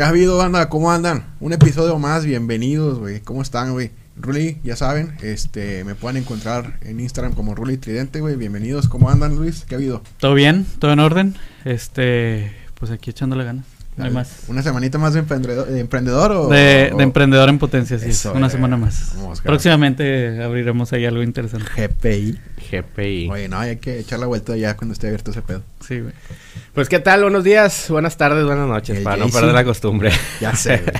¿Qué ha habido, banda? ¿Cómo andan? Un episodio más, bienvenidos, güey. ¿Cómo están, güey? Ruli, ya saben, este, me pueden encontrar en Instagram como Ruli Tridente, güey. Bienvenidos, ¿cómo andan, Luis? ¿Qué ha habido? ¿Todo bien? ¿Todo en orden? Este, pues aquí echándole ganas. No hay Dale. más. ¿Una semanita más de emprendedor, de emprendedor o...? De, o- de emprendedor en potencia, sí. Eso, una eh, semana más. vamos, Próximamente abriremos ahí algo interesante. GPI. GPI. Oye, no, hay que echar la vuelta ya cuando esté abierto ese pedo. Sí, güey. Pues qué tal, buenos días, buenas tardes, buenas noches, El para no perder la costumbre. Ya sé.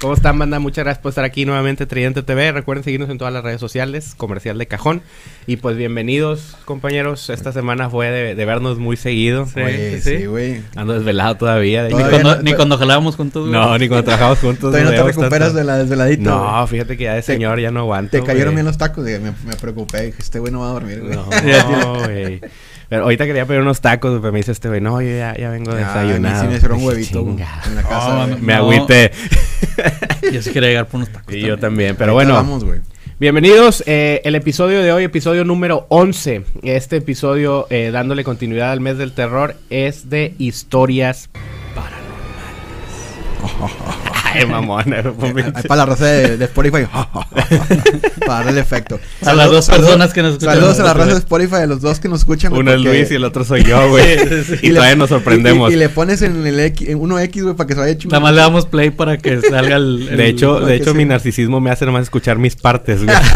¿Cómo están, banda? Muchas gracias por estar aquí nuevamente, Tridente TV. Recuerden seguirnos en todas las redes sociales, comercial de cajón. Y pues bienvenidos, compañeros. Esta semana fue de, de vernos muy seguido. Sí, Oye, sí. sí, güey. Ando desvelado todavía. de Ni cuando, no- ni cuando jalábamos juntos, güey. No, ni cuando trabajamos juntos. Todavía no te recuperas tanto. de la desveladita, No, fíjate que ya de señor ya no aguanto. Te cayeron güey. bien los tacos, güey. Me, me preocupé. Dije, este güey no va a dormir, güey. No, güey. Pero ahorita quería pedir unos tacos, pero me dice este güey, no, yo ya, ya vengo Ya, desayunado. a mí sí me hicieron Dije, huevito güey, "Chinga". en la casa. No, güey. Me No. agüité. Yo sí quería llegar por unos tacos. Y yo también. Pero bueno, Vamos, güey. bienvenidos. eh, el episodio de hoy, episodio número 11. Este episodio, eh, dándole continuidad al mes del terror, es de historias paranormales. Ay, mamón. Eh, pinche- Para la raza de, de Spotify. para darle el efecto. A las dos personas que nos escuchan. Saludos a la raza de Spotify, a los dos que nos escuchan. Uno es Luis y el otro soy yo, güey. Sí, sí, sí. Y, le- todavía nos sorprendemos. Y, y le pones en el X, en 1X, güey, para que se vaya chingando. Nada más le damos play para que salga el... el- de hecho, de hecho sí. mi narcisismo me hace nomás escuchar mis partes, güey.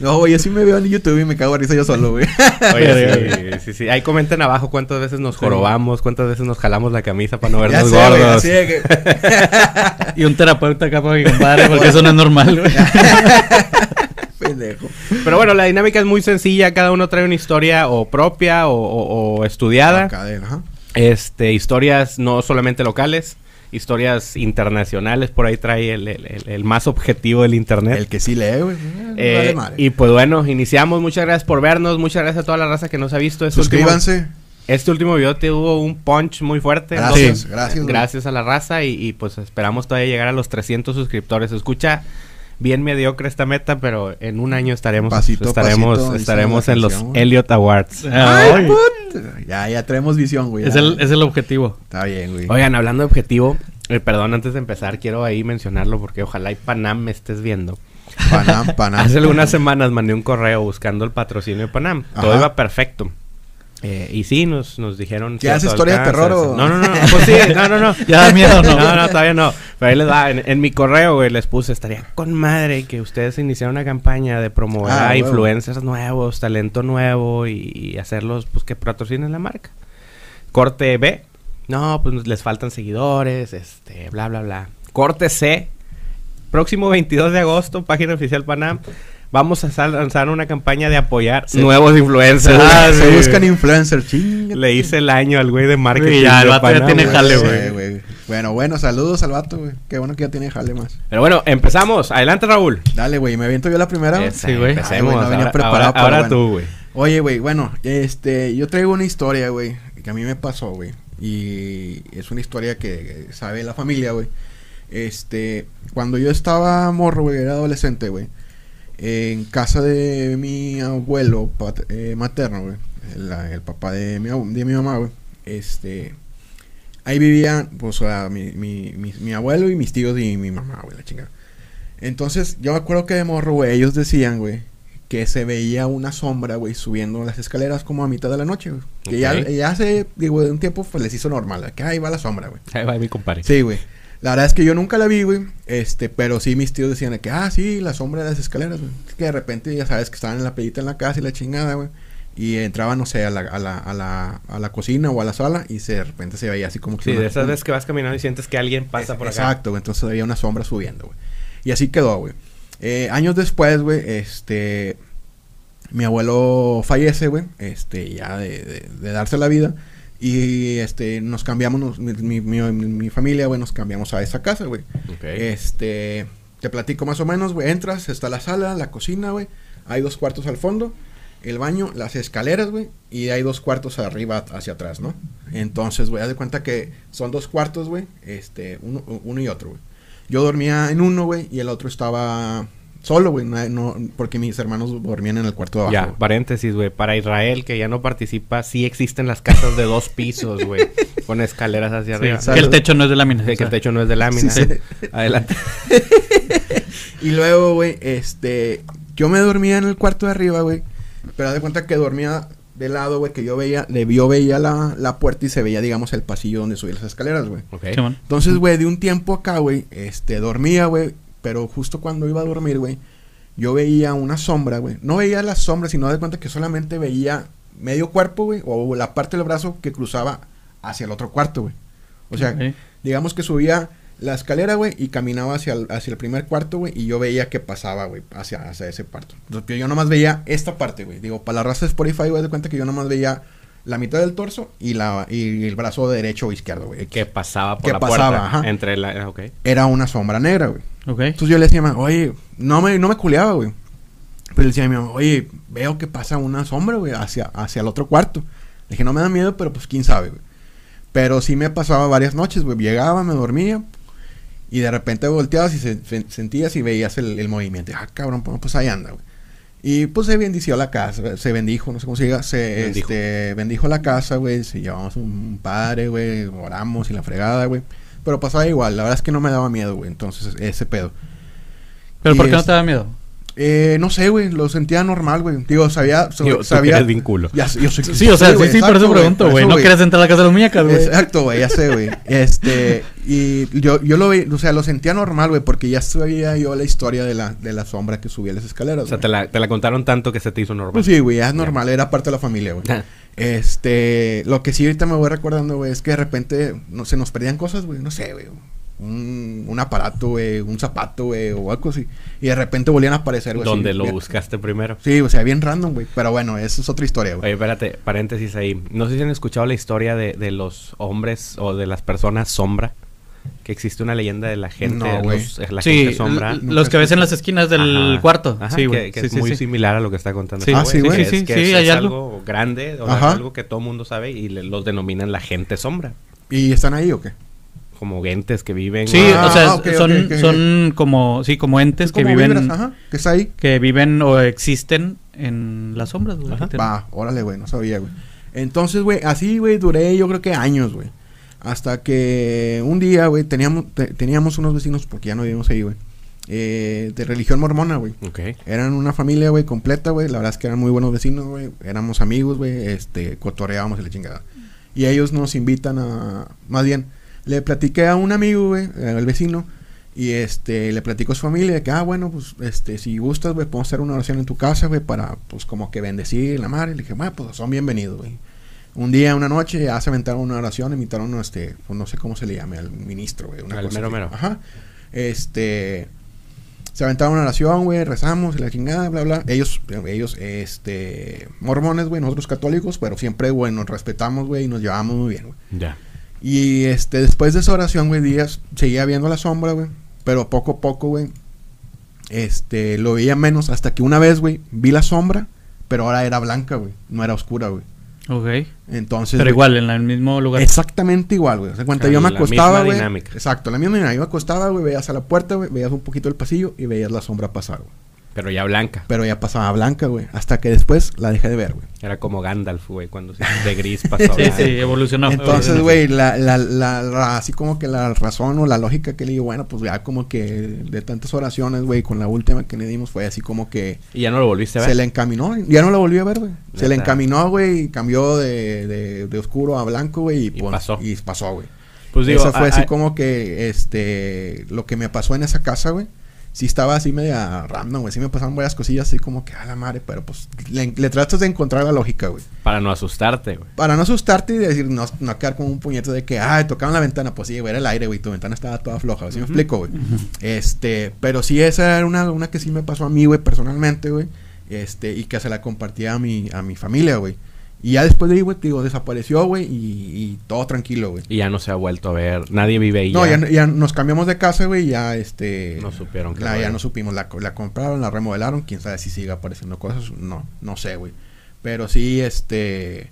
No, güey, yo sí me veo en YouTube y me cago de risa yo solo, güey. Oye, sí, sí, sí. Ahí comenten abajo cuántas veces nos jorobamos, cuántas veces nos jalamos la camisa para no ya vernos sé, güey, gordos. así de que... Y un terapeuta acá para que compare, porque eso no es normal, güey. Pendejo. Pero bueno, la dinámica es muy sencilla. Cada uno trae una historia o propia o, o- o estudiada. Cadena. Este, historias no solamente locales, historias internacionales. Por ahí trae el, el- el- el más objetivo del internet. El que sí lee, güey. Eh, vale madre. y pues bueno, iniciamos. Muchas gracias por vernos. Muchas gracias a toda la raza que nos ha visto. Este último, Suscríbanse. Este último video tuvo un punch muy fuerte. Gracias, Entonces, gracias. Gracias a la raza y, y, pues esperamos todavía llegar a los 300 suscriptores. Escucha bien mediocre esta meta, pero en un año estaremos Pasito estaremos pasito, estaremos en los. Elliot Awards. Ay, put. Ya, ya tenemos visión, güey. es, el, es el objetivo. Está bien, güey. Oigan, hablando de objetivo, eh, perdón, antes de empezar quiero ahí mencionarlo porque ojalá y Panam me estés viendo. Panam, Panam. Hace algunas semanas mandé un correo buscando el patrocinio de Panam. Todo iba perfecto. Eh, y sí, nos, nos dijeron... ¿Ya hace cierto historia de terror o- No, no, no. Pues sí, no, no, no. Ya da miedo, ¿no? No, no, todavía no. Pero ahí les va. En, en mi correo, güey, les puse, estaría con madre que ustedes iniciaran una campaña de promover Ah, a huevo. influencers nuevos, talento nuevo y, y hacerlos, pues, que patrocinen la marca. Corte B. No, pues les faltan seguidores, este, bla, bla, bla. Corte C. Próximo 22 de agosto, página oficial Panam. Vamos a lanzar una campaña de apoyar Sí. nuevos influencers. Ah, se buscan influencers, chinga. Le hice el año al güey de marketing. Sí, ya, el vato ya tiene güey. jale, Sí, güey. Bueno, bueno, saludos al vato, güey. Qué bueno que ya tiene jale más. Pero bueno, empezamos. Adelante, Raúl. Dale, güey, me aviento yo la primera. Esa, Sí, güey. Empecemos. Ay, güey, no venía ahora preparado, ahora- pero ahora bueno. tú, güey. Oye, güey, bueno, este, yo traigo una historia, güey, que a mí me pasó, güey. Y es una historia que sabe la familia, güey. Este, cuando yo estaba morro, güey, era adolescente, güey. En casa de mi abuelo eh, materno, güey. El, el papá de mi, de mi mamá, güey. Este, ahí vivían, pues, o sea, mi, mi, mi, mi abuelo y mis tíos y mi mamá, güey, la chingada. Entonces, yo me acuerdo que de morro, güey, ellos decían, güey, que se veía una sombra, güey, subiendo las escaleras como a mitad de la noche, güey. Que ya, ya hace, digo, de un tiempo, pues les hizo normal, que ahí va la sombra, güey. Ahí va mi compadre. Sí, güey. La verdad es que yo nunca la vi, güey. Este, pero sí mis tíos decían de que, ah, sí, la sombra de las escaleras, güey. Es que de repente ya sabes que estaban en la pedita en la casa y la chingada, güey. Y entraban, no sé, a la, a la, a la, a la cocina o a la sala y se, de repente se veía así como que... Sí, una- de esas veces que vas caminando y sientes que alguien pasa es- por acá. Exacto, güey. Entonces había una sombra subiendo, güey. Y así quedó, güey. Eh, años después, güey, este... Mi abuelo fallece, güey. Este, ya de, de- de darse la vida. Y, este, nos cambiamos, nos- mi, mi, mi- mi familia, güey, nos cambiamos a esa casa, güey. Este, te platico más o menos, güey. Entras, está la sala, la cocina, güey. Hay dos cuartos al fondo, el baño, las escaleras, güey. Y hay dos cuartos arriba hacia atrás, ¿no? Entonces, güey, haz de cuenta que son dos cuartos, güey. Este, uno, uno y otro, güey. Yo dormía en uno, güey, y el otro estaba Solo, güey. No, no- porque mis hermanos dormían en el cuarto de abajo. Ya, paréntesis, güey. Para Israel, que ya no participa, sí existen las casas de dos pisos, güey. con escaleras hacia Sí, arriba. que el techo no es de lámina. Sí, que el techo no es de lámina. Sí, sí. Adelante. Y luego, güey, este... Yo me dormía en el cuarto de arriba, güey. Pero haz de cuenta que dormía de lado, güey, que yo veía... De, yo veía la, la puerta y se veía, digamos, el pasillo donde subía las escaleras, güey. Ok. Entonces, güey, de un tiempo acá, güey, este, dormía, güey, pero justo cuando iba a dormir, güey, yo veía una sombra, güey. No veía la sombra, sino de cuenta que solamente veía medio cuerpo, güey, o la parte del brazo que cruzaba hacia el otro cuarto, güey. O sea, digamos que subía la escalera, güey, y caminaba hacia el, hacia el primer cuarto, güey, y yo veía que pasaba, güey, hacia, hacia ese cuarto. Entonces, yo nomás veía esta parte, güey. Digo, para la raza de Spotify, güey, de cuenta que yo nomás veía la mitad del torso y, la, y el brazo derecho o izquierdo, güey. Que pasaba por Que la pasaba, puerta. ajá. Entre la... Ok. Era una sombra negra, güey. Entonces yo le decía a mi mamá, oye, no me, no me culeaba, güey. Pero le decía a mi mamá, oye, veo que pasa una sombra, güey, hacia, hacia el otro cuarto. Le dije, no me da miedo, pero pues quién sabe, güey. Pero sí me pasaba varias noches, güey. Llegaba, me dormía. Y de repente volteabas y se, se- sentías y veías el, el movimiento. Ah, cabrón, pues, pues ahí anda, güey. Y pues se bendició la casa, se bendijo, no sé cómo se diga, se Bendijo. este, bendijo la casa, güey, se llevamos un padre, güey, oramos y la fregada, güey. Pero pasaba igual, la verdad es que no me daba miedo, güey, entonces ese pedo. ¿Pero Y por qué no te da miedo? Eh, no sé, güey, lo sentía normal, güey. Digo, sabía, so- Yo, tú sabía. eres bien culo. Ya sé, yo soy Sí, o sea, sí, sí, por eso pregunto, güey. No quieres entrar a la casa de las muñecas, güey. Exacto, güey, ya sé, güey. Este, y yo, yo lo vi, o sea, lo sentía normal, güey, porque ya sabía yo la historia de la, de la sombra que subía las escaleras. O sea, te la, te la contaron tanto que se te hizo normal. Pues sí, güey, ya es normal, era parte de la familia, güey. Ah, Este, lo que sí ahorita me voy recordando, güey, es que de repente no, se nos perdían cosas, güey, no sé, güey. Un, un aparato, güey, un zapato, güey, o algo así. Y de repente volvían a aparecer, güey. donde lo bien- buscaste primero. Sí, o sea, bien random, güey. Pero bueno, esa es otra historia, güey. Oye, espérate, paréntesis ahí. No sé si han escuchado la historia de, de los hombres o de las personas sombra. Que existe una leyenda de la gente, No, güey. los- eh, la Sí, gente sombra. l- los que ves en las esquinas del Ajá, cuarto. ajá, sí, que, güey. que Sí, es sí, muy sí. similar a lo que está contando. Sí, este Ah, sí, güey. es, que es, hay es algo. algo grande, o algo que todo mundo sabe y le- los denominan la gente sombra. ¿Y están ahí o qué? Como entes que viven. Sí, Ah, o sea, ok, son, son como, sí, como entes que ¿Cómo viven, vibras? Ajá, que está ahí. que viven o existen en las sombras, güey. Va, órale, güey, no sabía, güey. Entonces, güey, así, güey, duré yo creo que años, güey. Hasta que un día, güey, teníamos, te- teníamos unos vecinos, porque ya no vivimos ahí, güey. eh, de religión mormona, güey. Ok. Eran una familia, güey, completa, güey. La verdad es que eran muy buenos vecinos, güey. Éramos amigos, güey. Este, cotorreábamos y la chingada. Y ellos nos invitan a... Más bien, le platiqué a un amigo, güey, al vecino. Y este, le platico a su familia de que, ah, bueno, pues, este, si gustas, güey, podemos hacer una oración en tu casa, güey, para, pues, como que bendecir la madre. Le dije, bueno, pues, son bienvenidos, güey. Un día, una noche, ya se aventaron una oración, invitaron a este, pues, no sé cómo se le llame, al ministro, güey. una Al cosa mero mero. Ajá. Este, se aventaron una oración, güey, rezamos y la chingada, bla, bla. Ellos, ellos, este, mormones, güey, nosotros católicos, pero siempre, güey, nos respetamos, güey, y nos llevamos muy bien, güey. Ya. Y este, después de esa oración, güey, días, seguía viendo la sombra, güey. Pero poco a poco, güey, este, lo veía menos hasta que una vez, güey, vi la sombra, pero ahora era blanca, güey, no era oscura, güey. Ok. Entonces, Pero güey, igual, en el mismo lugar. Exactamente igual, güey. O sea, cuenta, Ah, yo me la acostaba, misma güey. dinámica. Exacto, la misma dinámica. Yo me acostaba, güey, veías a la puerta, güey, veías un poquito el pasillo y veías la sombra pasar, güey. Pero ya blanca. Pero ya pasaba blanca, güey. Hasta que después la dejé de ver, güey. Era como Gandalf, güey, cuando se- de gris pasó. a Sí, blanco. sí, evolucionó. Entonces, güey, la, la, la, la- así como que la razón o la lógica que le digo, bueno, pues ya como que de tantas oraciones, güey, con la última que le dimos fue así como que Y ya no lo volviste a ver. se le encaminó. Ya no la volví a ver, güey. Se le encaminó, güey, y cambió de, de, de oscuro a blanco, güey, y, Y pues, pasó. Y pasó, güey. Pues digo, Eso fue a- así a- como que, este, lo que me pasó en esa casa, güey. Sí estaba así media random, güey. Sí me pasaron varias cosillas así como que a la madre, pero pues le, le tratas de encontrar la lógica, güey. para no asustarte, güey. Para no asustarte y decir, no, no quedar como un puñete de que, ah, tocaron la ventana. Pues sí, güey, era el aire, güey. Tu ventana estaba toda floja. ¿Sí me explico, güey? Este, pero sí, esa era una, una que sí me pasó a mí, güey, personalmente, güey. Este, y que se la compartía a mi, a mi familia, güey. Y ya después de ahí, güey, te digo, desapareció, güey, y, y todo tranquilo, güey. Y ya no se ha vuelto a ver. Nadie vive ahí. No, ya. ya, ya nos cambiamos de casa, güey, y ya este... No supieron qué la- Ya no supimos, la, la compraron, la remodelaron, quién sabe si sigue apareciendo cosas, no, no sé, güey. Pero sí, este...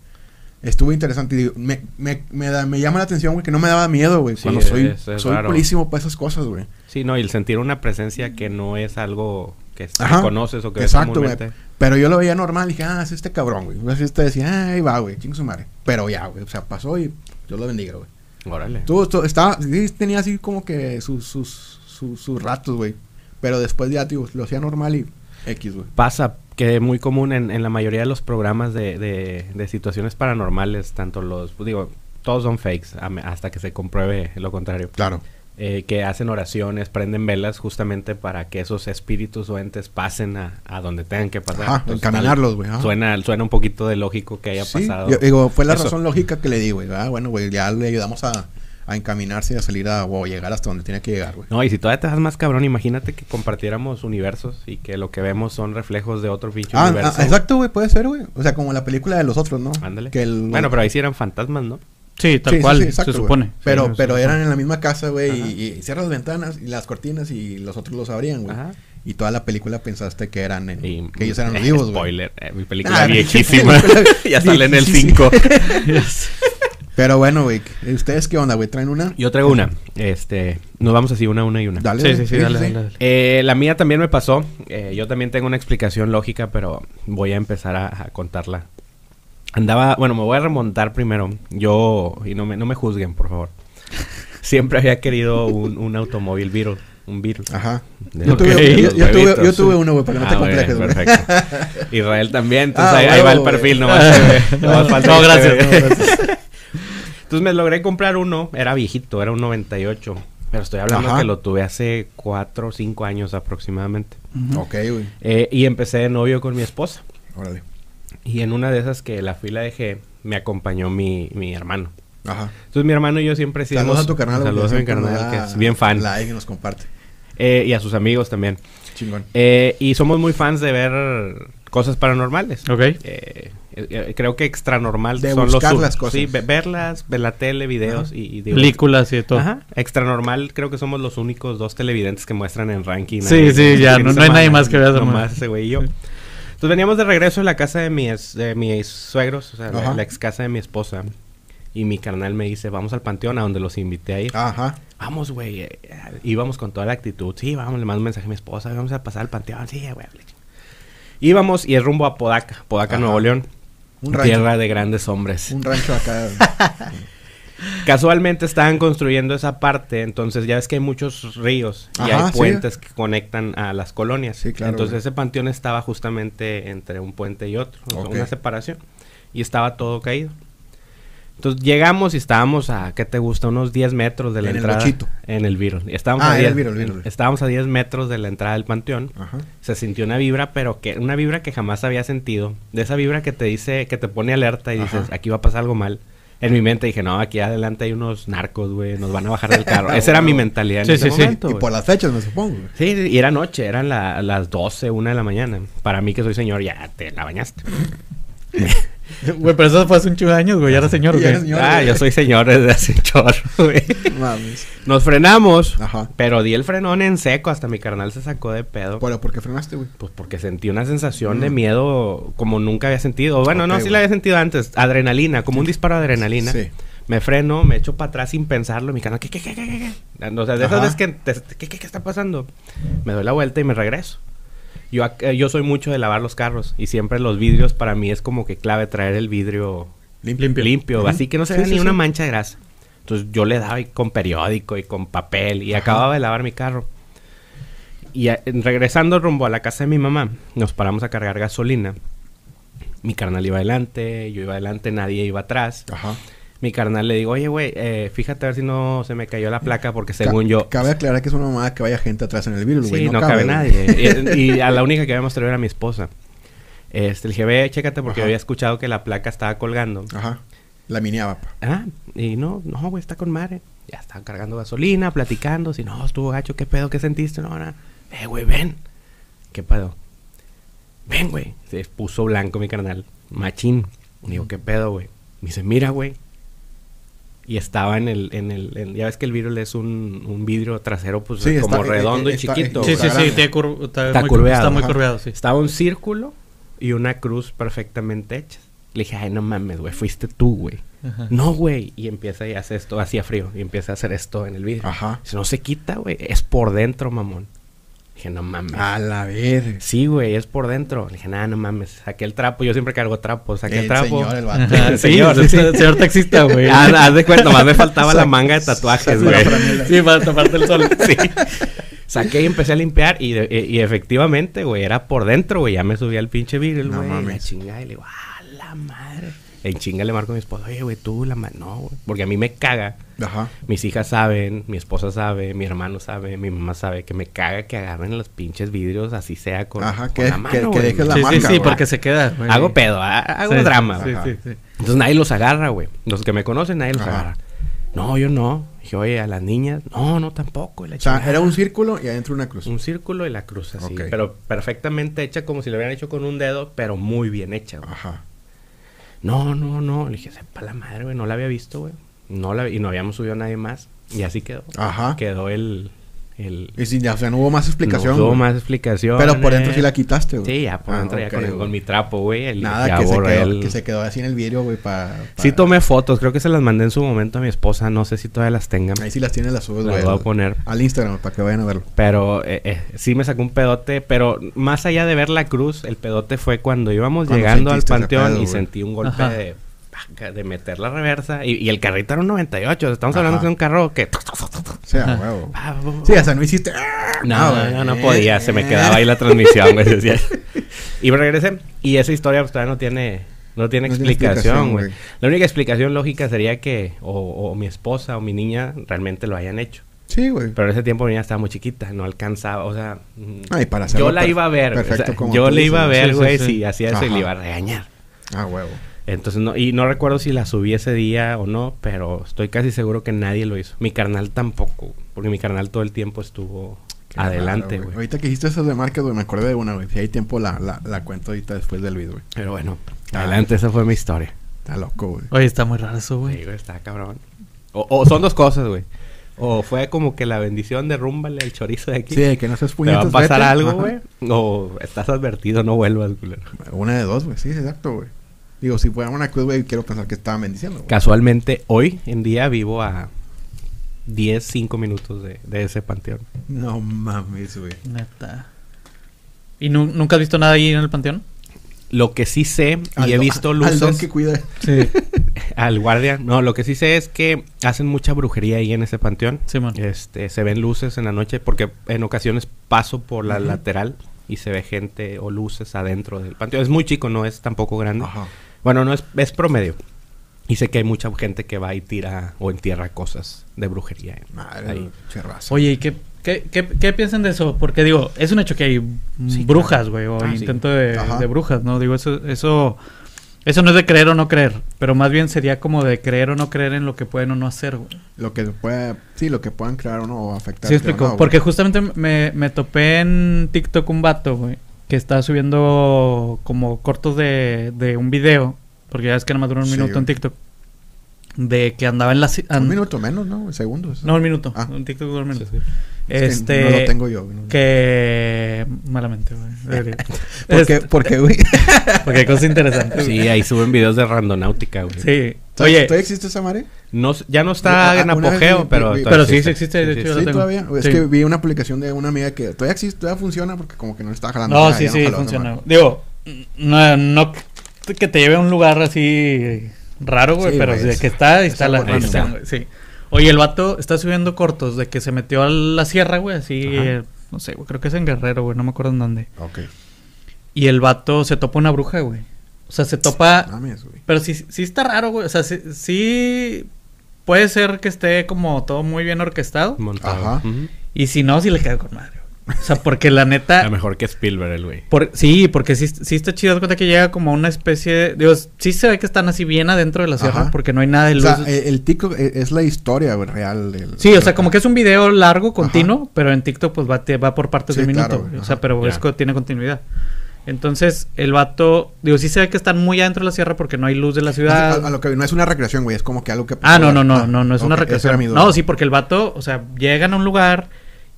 Estuvo interesante y digo, me, me, me, da- me llama la atención, güey, que no me daba miedo, güey. Sí, cuando es- soy, es soy raro. culísimo para esas cosas, güey. Sí, no, y el sentir una presencia que no es algo que, que Ajá. conoces o que Exacto, güey. Pero yo lo veía normal y dije, ah, es este cabrón, güey. Así te decía, ah, ahí va, güey, chingo su madre. Pero ya, güey, o sea, pasó y Dios lo bendiga, güey. Órale. Tú, tú- estaba, sí, tenía así como que sus, sus, sus, sus ratos, güey. Pero después ya, tío, lo hacía normal y X, güey. Pasa que es muy común en, en la mayoría de los programas de, de- de situaciones paranormales, tanto los, digo, todos son fakes, hasta que se compruebe lo contrario. Claro. Eh, que hacen oraciones, prenden velas justamente para que esos espíritus o entes pasen a, a donde tengan que pasar. Ajá, Entonces, encaminarlos, güey. Suena, suena un poquito de lógico que haya Sí, pasado. yo digo, fue la eso. razón lógica que le di, güey. Ah, bueno, güey, ya le ayudamos a, a encaminarse y a salir a, o llegar hasta donde tiene que llegar, güey. No, y si todavía te das más cabrón, imagínate que compartiéramos universos y que lo que vemos son reflejos de otro pinche Ah, universo. ah, exacto, güey, puede ser, güey. O sea, como la película de los otros, ¿no? Ándale. Que el- Bueno, pero ahí sí eran fantasmas, ¿no? Sí, tal Sí, cual, sí, exacto, se güey. supone. Pero, Sí, se pero supone. eran en la misma casa, güey, y, y cierras las ventanas y las cortinas y los otros los abrían, güey. Y toda la película pensaste que eran, en- Y- que ellos eran los eh, vivos, güey. Spoiler, eh, mi película Ah, viejísima. ya sale en el 5. Pero bueno, güey, ¿ustedes qué onda, güey? ¿Traen una? Yo traigo una. Este, nos vamos así una, una y una. Dale, Sí, sí, sí, dale, dale, dale. Eh, la mía también me pasó. Eh, yo también tengo una explicación lógica, pero voy a empezar a, a contarla. Andaba, bueno, me voy a remontar primero. Yo, y no me, no me juzguen, por favor. Siempre había querido un, un automóvil Beetle. Un Beetle. Ajá. Yo, los- tuve, yo- yo tuve, yo tuve uno, güey, para que no Ah, te complejes, güey. perfecto. Israel también, entonces Ah, ahí, ahí va el perfil, nomás, No, ve. no, gracias. Entonces me logré comprar uno, era viejito, era un 98. Pero estoy hablando Ajá. que lo tuve hace 4 o 5 años aproximadamente. Ujú. Ok, güey. Eh, y empecé de novio con mi esposa. Órale. Y en una de esas que la fui y la dejé, me acompañó mi, mi hermano. Ajá. Entonces mi hermano y yo siempre hicimos... Saludos a tu carnal. güey, Saludos a mi carnal, que es bien fan. Like y nos comparte. Eh, y a sus amigos también. Chingón. Eh, y somos muy fans de ver cosas paranormales. Ok. Eh, eh, eh, creo que extra normal De son buscar los las cosas. Sí, ve- verlas, ver la tele, videos y, y digo, Películas y de todo. Ajá. Extra normal, creo que somos los únicos dos televidentes que muestran en ranking. Sí, ahí, sí, ya, no- no hay nadie más que veas, Nomás ese güey y yo. Entonces veníamos de regreso a la casa de mis, de mis suegros, o sea, la, ex casa de mi esposa. Y mi carnal me dice, vamos al panteón a donde los invité a ir. Ajá. Vamos, güey. eh, eh, íbamos con toda la actitud. Sí, vamos, le mando un mensaje a mi esposa. Vamos a pasar al panteón. Sí, güey. Íbamos y es rumbo a Podaca, Podaca, Ajá. Nuevo León. Un rancho. Tierra de grandes hombres. Un rancho acá. Casualmente estaban construyendo esa parte, entonces ya ves que hay muchos ríos y Ajá, hay sí. puentes que conectan a las colonias. Sí, claro, Entonces güey. ese panteón estaba justamente entre un puente y otro, o sea, Ok. una separación, y estaba todo caído. Entonces llegamos y estábamos a, ¿qué te gusta? Unos 10 metros de la En el entrada. bochito. En el Virus. Estábamos, Ah, a en 10, el Virus, el Virus. estábamos a 10 metros de la entrada del panteón. Ajá. Se sintió una vibra, pero que una vibra que jamás había sentido. De esa vibra que te dice, que te pone alerta y Ajá. dices, aquí va a pasar algo mal. En mi mente dije, no, aquí adelante hay unos narcos, güey, nos van a bajar del carro. Esa era mi mentalidad en Sí, ese sí, sí. momento. Y güey. por las fechas, me supongo. Sí, sí, y era noche, eran la- las 12, una de la mañana. Para mí que soy señor, ya te la bañaste. Güey, pero eso fue hace un chingo de años, güey. Ya era señor, güey. señor. ah, güey. yo soy señor desde hace un chorro, güey. Mames. Nos frenamos, Ajá. pero di el frenón en seco, hasta mi carnal se sacó de pedo. Pero, ¿por qué frenaste, güey? Pues porque sentí una sensación de Mm. miedo como nunca había sentido. Bueno, Ok, no, sí güey. la había sentido antes. Adrenalina, como un disparo de adrenalina. Sí. Me freno, me echo para atrás sin pensarlo. Mi canal, ¿qué, qué, qué, qué, qué, qué? O sea, de esas veces que, te- ¿qué, qué, qué está pasando? Me doy la vuelta y me regreso. Yo, eh, yo soy mucho de lavar los carros y siempre los vidrios para mí es como que clave traer el vidrio Limpio. limpio, Ujú. así que no se Sí, sí, ni una mancha de grasa. Entonces yo le daba y con periódico y con papel y Ajá. acababa de lavar mi carro. Y a- en- regresando rumbo a la casa de mi mamá, nos paramos a cargar gasolina. Mi carnal iba adelante, yo iba adelante, nadie iba atrás. Ajá. Mi carnal le digo, oye, güey, eh, fíjate a ver si no se me cayó la placa porque Ca- según yo... Cabe aclarar que es una mamada que vaya gente atrás en el virus, güey. Sí, no, cabe, nadie. y, y a la única que habíamos traído era mi esposa. Este, le dije, ve, chécate porque Ajá. había escuchado que la placa estaba colgando. Ajá. La mineaba. Ah, y no, no, güey, está con madre. Ya estaban cargando gasolina, platicando. Si no, estuvo gacho, ¿qué pedo? ¿Qué sentiste? No, nada. Eh, güey, ven. ¿Qué pedo? Ven, güey. Se puso blanco mi carnal. Machín. Digo, ¿qué pedo, güey? Me dice, mira, güey. Y estaba en el, en el, en- ya ves que el vidrio es un, un vidrio trasero, pues Sí, como está- redondo eh, y está- chiquito. Sí, Está sí, sí. Tiene curv- está, Está muy, curveado, Está muy curveado, sí. Estaba un círculo y una cruz perfectamente hecha. Le dije, ay, no mames, güey, fuiste tú, güey. Ajá. No, güey. Y empieza y hace esto, hacía frío. Y empieza a hacer esto en el vidrio. Ajá. Si no se quita, güey, es por dentro, mamón. Dije, no mames. A la verga. Sí, güey, es por dentro. Le dije, nada, no mames. Saqué el trapo. Yo siempre cargo trapo. Saqué el, El trapo. señor, el vato. Sí, Señor, sí, señor taxista, güey. Ah, haz de cuenta, nomás me faltaba la manga de tatuajes, güey. Sí, para taparte el sol. Sí. Saqué y empecé a limpiar y, de- y efectivamente, güey, era por dentro, güey. Ya me subí al pinche No güey. la mames. chingada y le digo, ah, la madre. En chinga le marco a mi esposa, oye, güey, tú la madre. No, güey. Porque a mí me caga. Ajá. Mis hijas saben, mi esposa sabe, mi hermano sabe, mi mamá sabe que me caga que agarren los pinches vidrios así sea con, Ajá, con que- la mano, que- que dejes la Sí, marca, sí, sí, güey. porque se queda, güey. Hago pedo, ha- hago Sí, drama. Sí, güey. sí, sí. Entonces nadie los agarra, güey. Los que me conocen, nadie los Ajá. agarra. No, yo no. Dije, oye, a las niñas, no, no tampoco. O sea, chingada. era un círculo y adentro una cruz. Un círculo y la cruz así. Pero perfectamente hecha como si lo hubieran hecho con un dedo, pero muy bien hecha, güey. Ajá. No, no, no. Le dije, sepa la madre, güey. No la había visto, güey. No la, y no habíamos subido a nadie más. Y así quedó. Ajá. Quedó el... el Y si ya, o sea, no hubo más explicación. no hubo más explicación. Pero por dentro sí la quitaste, güey. Sí, ya por Ah, dentro ya con, el- güey. con mi trapo, güey. el- Nada que se, quedó, el- que se quedó así en el vidrio, güey, para... Sí tomé fotos. Creo que se las mandé en su momento a mi esposa. No sé si todavía las tengan. Ahí sí las tiene las subes, Las güey. voy a poner. Al Instagram para que vayan a verlo. Pero eh, eh, sí me sacó un pedote, pero más allá de ver la cruz, el pedote fue cuando íbamos Cuando llegando al panteón pedo, y sentí un golpe Ajá. de, de meter la reversa. Y, y el carrito era un 98, estamos Ajá. hablando de un carro que... Sea, Ajá. huevo. Ah, Sí, o sea, no hiciste... No, güey. no, no podía, se me quedaba ahí la transmisión, güey. Y me regresé, y esa historia pues, todavía no tiene... No tiene No explicación, güey. La única explicación lógica sería que o, o mi esposa o mi niña realmente lo hayan hecho. Sí, güey. Pero en ese tiempo mi niña estaba muy chiquita, no alcanzaba, o sea... Ay, para hacerlo yo la iba a ver, güey, o perfecto sea, como yo le iba a ver, Sí, sí, güey, sí. si hacía eso y le iba a regañar. Ah, huevo. Entonces, no, y no recuerdo si la subí ese día o no, pero estoy casi seguro que nadie lo hizo. Mi carnal tampoco, porque mi carnal todo el tiempo estuvo Qué adelante, güey. Ahorita que dijiste esas de marcas, güey, me acordé de una, güey. Si hay tiempo, la, la, la cuento ahorita después del video, güey. Pero bueno, Ah. adelante, esa fue mi historia. Está loco, güey. Oye, está muy raro eso, Sí, güey. güey, está cabrón. O, o son dos cosas, güey. O fue como que la bendición de rúmbale el chorizo de aquí. Sí, que no seas ¿Te va puñetas. a pasar vete. algo, güey? O estás advertido, no vuelvas, culero. Una de dos, güey. Sí, exacto, güey. Digo, si fuera una cruz, güey, quiero pensar que estaban bendiciendo, güey. Casualmente, hoy en día vivo a 10, 5 minutos de, de ese panteón. No mames, güey. Neta. ¿Y nu- nunca has visto nada ahí en el panteón? Lo que sí sé, y he visto Al don luces que cuida. Sí. al guardia, no, lo que sí sé es que hacen mucha brujería ahí en ese panteón. Simón. Este, se ven luces en la noche porque en ocasiones paso por la lateral y se ve gente o luces adentro del panteón. Es muy chico, no es tampoco grande. Ajá. Bueno, no es, es promedio. Y sé que hay mucha gente que va y tira o entierra cosas de brujería. Madre, Ahí. Oye, ¿y qué, qué, qué, qué piensan de eso? Porque digo, es un hecho que hay Sí, brujas, güey, o Ah, sí. intento de, brujas, ¿no? Digo, eso, eso, eso no es de creer o no creer, pero más bien sería como de creer o no creer en lo que pueden o no hacer, güey. Lo que pueda... Sí, lo que puedan crear o no, o afectar. Sí, explico. Porque justamente me, me topé en TikTok un vato, güey, que está subiendo como cortos de, de un video, porque ya ves que nada más dura un Sí, minuto en. TikTok, de que andaba en la... Un minuto menos, ¿no? Segundos. No, un minuto. Ah. Un TikTok dura un minuto. Sí, sí. Es que Este... No lo tengo yo. no. Que... Malamente, güey. debería. ¿Por qué? Este, ¿Por qué, güey? Porque hay cosas interesantes. Sí, güey. ahí suben videos de randonáutica, güey. Sí. ¿Todavía- Oye, ¿Todavía existe esa madre? No, ya no está Ah, en apogeo, vi- pero... vi- pero sí, sí existe, de hecho, yo lo Sí, tengo. todavía. Es Sí. que vi una publicación de una amiga que todavía existe, todavía funciona porque como que no está jalando. no, nada, sí, sí, funciona. Digo, no, no que te lleve a un lugar así raro, güey, Sí, pero es- que está, ahí es está la función, güey, Sí. Oye, el vato está subiendo cortos de que se metió a la sierra, güey, así, eh, no sé, güey, creo que es en Guerrero, güey, no me acuerdo en dónde. Ok. Y el vato se topa una bruja, güey. O sea, se topa Mames, güey. Pero sí, sí está raro, güey. O sea, sí, sí puede ser que esté como todo muy bien orquestado. Montado. Ajá. Y si no, sí le queda con madre. O sea, porque la A neta... mejor que Spielberg, el güey. por- sí, porque sí, sí está chido. haz cuenta que llega como una especie de... Digo, sí se ve que están así bien adentro de la sierra. Ajá. Porque no hay nada de O luz. sea, eh, el TikTok e- es la historia güey, real. del- Sí, o sea, como que es un video largo, continuo, pero en TikTok pues va, te- va por partes Sí, de un minuto. claro, güey. güey. O sea, pero Ya. es tiene continuidad. Entonces, el vato, digo, sí se ve que están muy adentro de la sierra porque no hay luz de la A, ciudad. a- a lo que no es una recreación, güey. Es como que algo que. Ah, no, no, no, no, no es una ok, esa recreación. era mi duda. No, sí, porque el vato, o sea, llegan a un lugar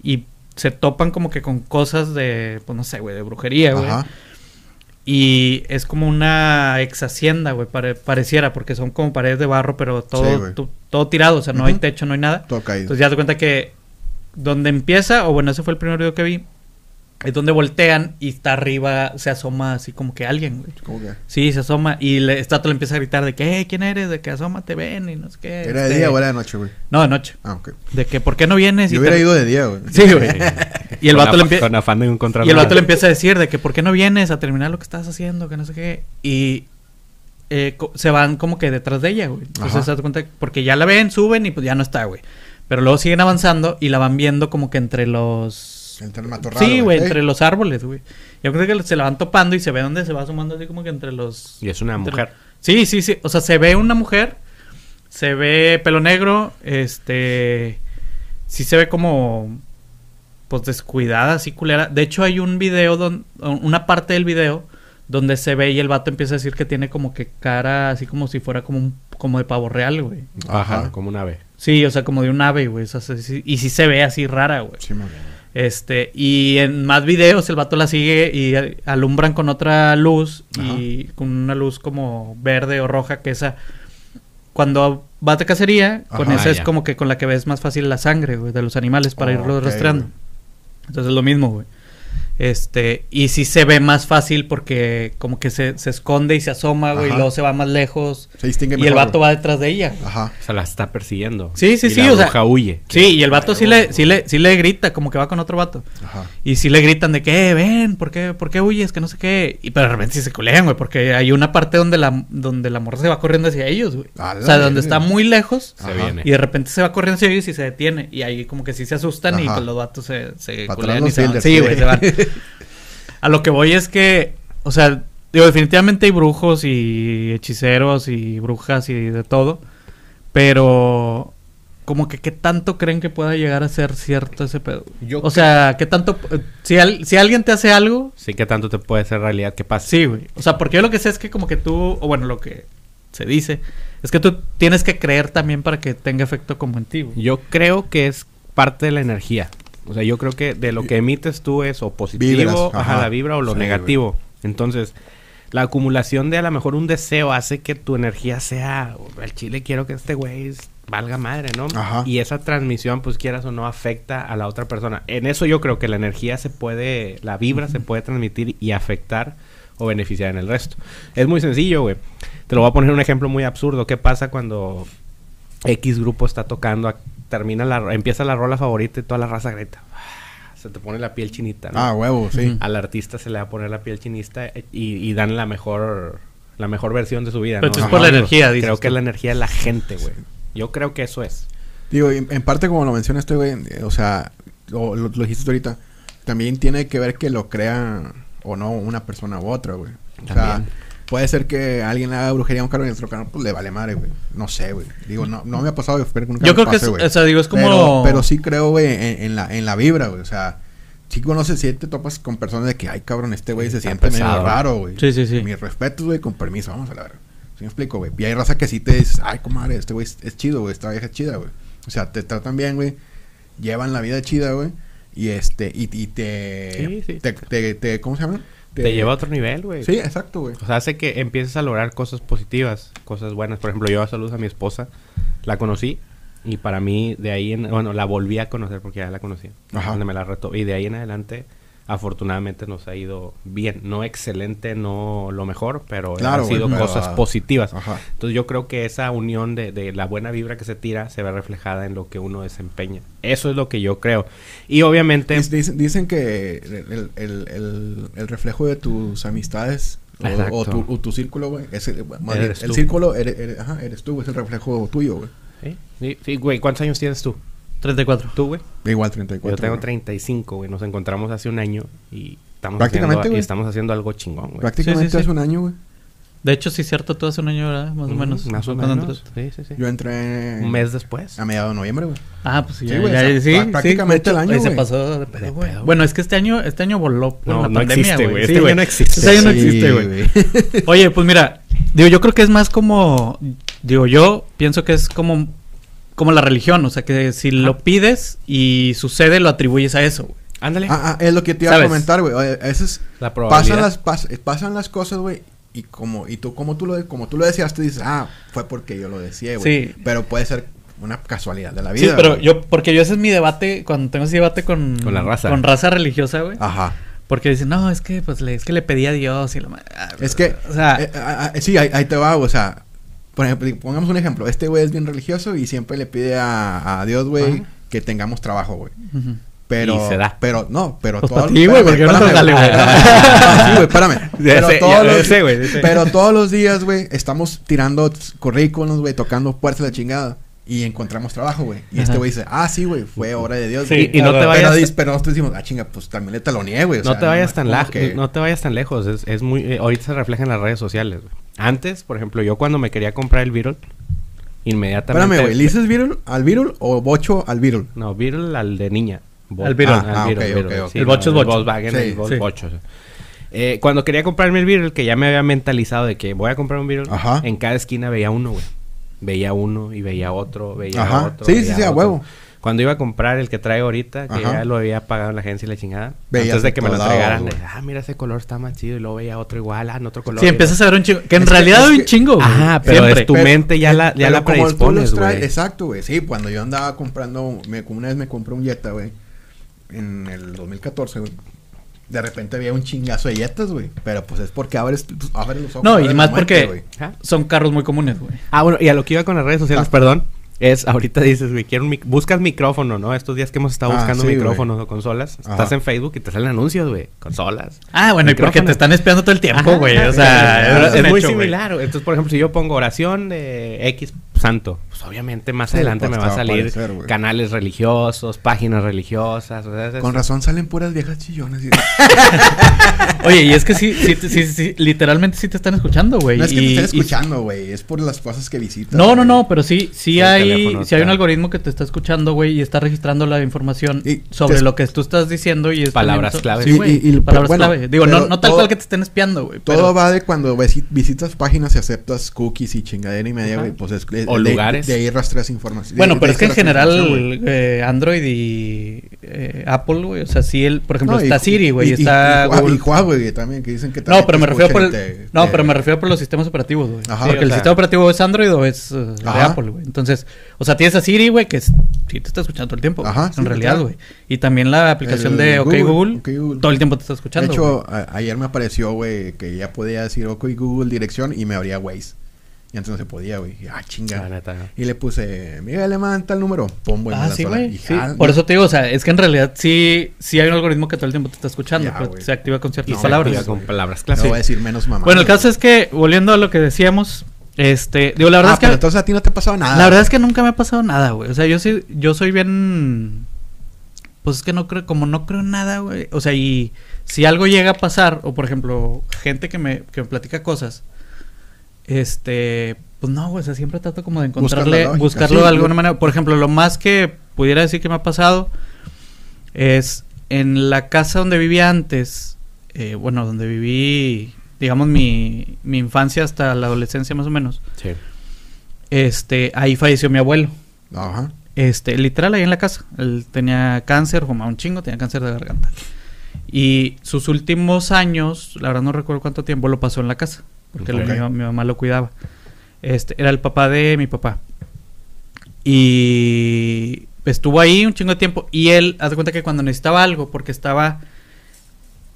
y se topan como que con cosas de, pues no sé, güey, de brujería, güey. Y es como una ex hacienda, güey, pare- pareciera, porque son como paredes de barro, pero todo, tu- todo tirado, o sea, no hay techo, no hay nada. Todo caído. Entonces ya te cuenta que donde empieza, o bueno, ese fue el primer video que vi, Es donde voltean y está arriba, se asoma así como que alguien, güey. ¿Cómo que? Sí, se asoma y le, esta le empieza a gritar de que, "Eh, ¿quién eres? De que asoma te ven y no sé qué. ¿Era de este- día o era de noche, güey? No, de noche. Ah, ok. De que, ¿por qué no vienes? Yo Y hubiera te- ido de día, güey. Sí, güey. Y el vato le empieza... Con afán de encontrar Y el vato le empieza a decir de que ¿por qué no vienes a terminar lo que estás haciendo? Que no sé qué. Y eh, se van como que detrás de ella, güey. Entonces Ajá. se da cuenta porque ya la ven, suben y pues ya no está, güey. Pero luego siguen avanzando y la van viendo como que entre los... Entre el matorral, Sí, güey, entre los árboles, güey. Yo creo que se la van topando y se ve dónde se va asomando así como que entre los... Y es una entre- mujer. Sí, sí, sí. O sea, se ve una mujer, se ve pelo negro, este... Sí se ve como... Pues descuidada, así culera. De hecho, hay un video, don, una parte del video donde se ve y el vato empieza a decir que tiene como que cara así como si fuera como un, como de pavo real, güey. Ajá, Ajá. como un ave. Sí, o sea, como de un ave, güey. O sea, sí- y sí se ve así rara, güey. Sí, man. Este, y en más videos el vato la sigue y alumbran con otra luz y con una luz como verde o roja que esa cuando vas de cacería, con esa es ya. como que con la que ves más fácil la sangre, güey, de los animales para irlos Ok, rastreando. Entonces es lo mismo, güey. Este, y sí se ve más fácil porque como que se, se esconde y se asoma, güey, y luego se va más lejos. Se distingue Y el vato güey. va detrás de ella. Ajá. Se la está persiguiendo. Sí, sí, Y sí, la o sea- bruja huye. Sí, y el vato sí le, sí le, sí le grita, como que va con otro vato. Ajá. Y si le gritan de que, "Eh, ven, ¿por qué, ¿por qué huyes? Que no sé qué. Y pero de repente sí se colean, güey, porque hay una parte donde la, donde la morra se va corriendo hacia ellos, güey. A O sea, donde está muy lejos. Se viene. Y de repente se va corriendo hacia ellos y se detiene. Y ahí como que sí se asustan y pues los vatos se, se atrás y se van. Sí, sí. güey, se van. A lo que voy es que, o sea, digo, definitivamente hay brujos y hechiceros y brujas y de todo. Pero como que qué tanto creen que pueda llegar a ser cierto ese pedo. Yo o sea, qué tanto si al- si alguien te hace algo, Sí, que tanto te puede ser realidad que pase. sí, güey. O sea, porque yo lo que sé es que como que tú o bueno, lo que se dice es que tú tienes que creer también para que tenga efecto como en ti, güey. Yo creo que es parte de la energía. O sea, yo creo que de lo que emites tú es o positivo, ajá, ajá. la vibra o lo Sí, negativo. Entonces, la acumulación de a lo mejor un deseo hace que tu energía sea, al chile quiero que este güey valga madre, ¿no? Ajá. Y esa transmisión, pues quieras o no, afecta a la otra persona. En eso yo creo que la energía se puede, la vibra se puede transmitir y afectar o beneficiar en el resto. Es muy sencillo, güey. Te lo voy a poner un ejemplo muy absurdo. ¿Qué pasa cuando X grupo está tocando, a- termina la, empieza la rola favorita y toda la raza grita? Se te pone la piel chinita, ¿no? Ah, huevo, sí. Al artista se le va a poner la piel chinista eh, y, y dan la mejor la mejor versión de su vida, Pero Ajá. por la energía, dices Creo que tú. la energía de la gente, güey. Yo creo que eso es. Digo, en, en parte como lo mencionaste, güey, eh, o sea, lo, lo dijiste ahorita, también tiene que ver que lo crea o no una persona u otra, güey. O sea, También. Puede ser que alguien haga brujería a un carro y otro carro pues le vale madre, güey. No sé, güey. Digo, no, no me ha pasado, espero que nunca Yo me creo que es, o sea, digo, es como Pero, pero sí creo, güey, en, en la, en la vibra, güey. O sea, sí conoces, sí te topas con personas de que, ay, cabrón, este güey se siente pesado. medio raro, güey. Sí, sí, sí. Mis respetos, güey, con permiso, vamos a la verga. ¿Sí me explico, güey? Y hay raza que sí te dices, ay, comadre, este güey es, es chido, güey, esta vieja es chida, güey. O sea, te tratan bien, güey. Llevan la vida chida, güey. Y este, y, y te, Sí, sí. te, te, te- ¿cómo se llama? Te, lleva a otro nivel, güey. Sí, exacto, güey. O sea, hace que empieces a lograr cosas positivas, cosas buenas. Por ejemplo, yo a salud a mi esposa, la conocí y para mí de ahí en, bueno, la volví a conocer porque ya la conocía. Ajá. Donde me la retó y de ahí en adelante afortunadamente nos ha ido bien, no excelente, no lo mejor, pero Claro, han sido cosas positivas. Ajá. Entonces yo creo que esa unión de, de la buena vibra que se tira se ve reflejada en lo que uno desempeña. Eso es lo que yo creo. Y obviamente... Dic- Dicen, dicen que el, el, el, el reflejo de tus amistades o, tu, o tu círculo, güey, el, círculo eres, eres- ajá, eres tú, es el reflejo tuyo, güey. Sí, sí, sí, güey, ¿cuántos años tienes tú? 34. ¿Tú, güey? Igual 34. Yo tengo güey. 35, güey. Nos encontramos hace un año y estamos, Prácticamente, haciendo, y güey. estamos haciendo algo chingón, güey. Prácticamente Sí, sí, sí. hace un año, güey. De hecho, sí es cierto, tú hace un año, ¿verdad? Más o menos. Más o ¿Cuándo menos. Sí, sí, sí. Yo entré Un mes después. a mediados de noviembre, güey. Ah, pues sí, ya, güey, ya- sí, prácticamente el año, ahí se güey. pasó de pedo, güey. Bueno, es que este año, este año voló por No, la no pandemia, existe, güey. güey. Sí, Este año güey. no existe. Este año no existe, güey. Oye, pues mira, digo, yo creo que es más como, digo, yo pienso que es como, como la religión, o sea, que si lo pides y sucede, lo atribuyes a eso, güey. Ándale. Ah, ah, es lo que te iba a comentar, güey. A veces La probabilidad. pasan las, pas- pasan las cosas, güey. Y como, y tú, como tú lo, como tú lo decías, tú dices, ah, fue porque yo lo decía, güey. Sí. Pero puede ser una casualidad de la Sí, vida. pero güey. yo, porque yo ese es mi debate, cuando tengo ese debate con... Con la raza. Con raza religiosa, güey. Ajá. Porque dicen, no, es que pues le, es que le pedí a Dios y ah, Es que, o sea, eh, ah, sí, ahí, ahí te va, o sea, por ejemplo, pongamos un ejemplo. Este güey es bien religioso y siempre le pide a, a Dios, güey, que tengamos trabajo, güey. Pero, Y se da. pero, no, pero Pues todo- ti, güey, porque no sale, güey. Sí, güey, espérame. Pero sé, todos los, sé, sé. pero todos los días, güey, estamos tirando currículums, güey, tocando puertas de la chingada. Y encontramos trabajo, güey. Y este güey dice, ah, sí, güey, fue obra de Dios. Sí, güey". y no te vayas- pero nosotros decimos, ah, chinga, pues también le taloneé, güey. no sea, te vayas tan lejos, que- no te vayas tan lejos, es, es muy eh, ahorita se refleja en las redes sociales, güey. Antes, por ejemplo, yo cuando me quería comprar el Beetle, inmediatamente Espérame, güey, ¿le dices Virul al Virul o Bocho al Virul? No, Beetle al de niña. Bo- Al Beetle. Ah, ah, ok, ok, ok. El Bocho es Bocho. Volkswagen, Sí, el sí. Bocho. Eh, cuando quería comprarme el Beetle, que ya me había mentalizado de que voy a comprar un Beetle, Ajá. en cada esquina veía uno, güey. Veía uno y veía otro, veía Ajá. otro. Sí, sí, veía sí, a otro. huevo. Cuando iba a comprar el que trae ahorita, que Ajá. ya lo había pagado en la agencia y la chingada, antes de que me lo entregaran, güey. ah, mira ese color está más chido y luego veía otro igual, ah, en otro color. Sí, empiezas a ver un chingo. Que en Es realidad es hay un chingo, güey. Ajá, pero Siempre. es tu mente ya la, ya pero la predispones, güey. Exacto, güey. Sí, cuando yo andaba comprando, me, una vez me compré un Jetta, güey, en el 2014, güey. De repente había un chingazo de Jettas, güey. Pero pues es porque abres, pues, abres los ojos. No, y más porque son carros muy comunes, güey. Ah, bueno, y a lo que iba con las redes sociales, Ah. perdón, es ahorita dices, güey, quiero un mic- buscas micrófono, ¿no? Estos días que hemos estado Ah, buscando sí, micrófonos o consolas, Ajá. estás en Facebook y te salen anuncios, güey, consolas. Ah, bueno, y porque te están espiando todo el tiempo, Ajá, güey. O sea, es, muy hecho, similar. güey. Entonces, por ejemplo, si yo pongo oración de X santo, pues obviamente más Sí, adelante pues, me va a salir aparecer, canales religiosos, páginas religiosas. o sea, es- Con razón salen puras viejas chillonas. y- Oye, y es que sí, sí, sí, sí, literalmente sí te están escuchando, güey. no es que te estén escuchando, güey. Es por las cosas que visitas. No, no, no, pero sí, sí hay, teléfono sí hay un algoritmo que te está escuchando, güey, y está registrando la información Y sobre lo que tú estás diciendo y es Palabras clave. Sí, Y- güey, y- y- palabras bueno, clave. Digo, no, no tal todo- cual que te estén espiando, güey. Todo pero- va de cuando visi- visitas páginas y aceptas cookies y chingadera y media, güey. Pues es, O de, lugares. De ahí rastreas información. Bueno, de- pero de es que en general eh, Android y eh, Apple, güey, o sea, sí, el, por ejemplo, No, y- está Siri, güey, y- y- está y, y Huawei güey, también, que dicen que No, también pero te me refiero por el, no, pero me refiero por los sistemas operativos, güey. Ajá. Sí, porque o el sea- sistema operativo es Android o es eh, de. Apple, güey. Entonces, o sea, tienes a Siri, güey, que es- sí te está escuchando todo el tiempo. Ajá, sí, en realidad, claro. güey. Y también la aplicación El de OK Google, Google, OK Google. todo el tiempo te está De escuchando. hecho, güey. a- ayer me apareció, güey, que ya podía decir OK Google dirección y me abría Waze. Y antes no se podía, güey. Ah, chinga. La neta. Y le puse, Miguel Alemán, tal número. Pum, güey. Ah, la sí, güey. Sí. Por no. eso te digo, o sea, es que en realidad sí, sí hay un algoritmo que todo el tiempo te está escuchando, Ya, pero güey. se activa con ciertas se palabras. activa con palabras No clave. voy a decir menos mamá. Bueno, el caso es que, volviendo a lo que decíamos, este, digo, la verdad ah, es que pero entonces a ti no te ha pasado nada. La verdad es que nunca me ha pasado nada, güey. O sea, yo sí, yo soy bien. Pues es que no creo, como no creo en nada, güey. O sea, y si algo llega a pasar, o por ejemplo, gente que me, que me platica cosas, este, pues no, güey. O sea, siempre trato como de encontrarle, lógica, buscarlo sí, de alguna manera. Por ejemplo, lo más que pudiera decir que me ha pasado es en la casa donde vivía antes, eh, bueno, donde viví, digamos, mi, mi infancia hasta la adolescencia más o menos. Sí. Este, ahí falleció mi abuelo. Ajá. Este, literal ahí en la casa. Él tenía cáncer, fumaba un chingo, tenía cáncer de garganta. Y sus últimos años, la verdad no recuerdo cuánto tiempo, lo pasó en la casa. Porque mi, ma- mi mamá lo cuidaba. Este, era el papá de mi papá. Y estuvo ahí un chingo de tiempo. Y él, haz de cuenta que cuando necesitaba algo, porque estaba.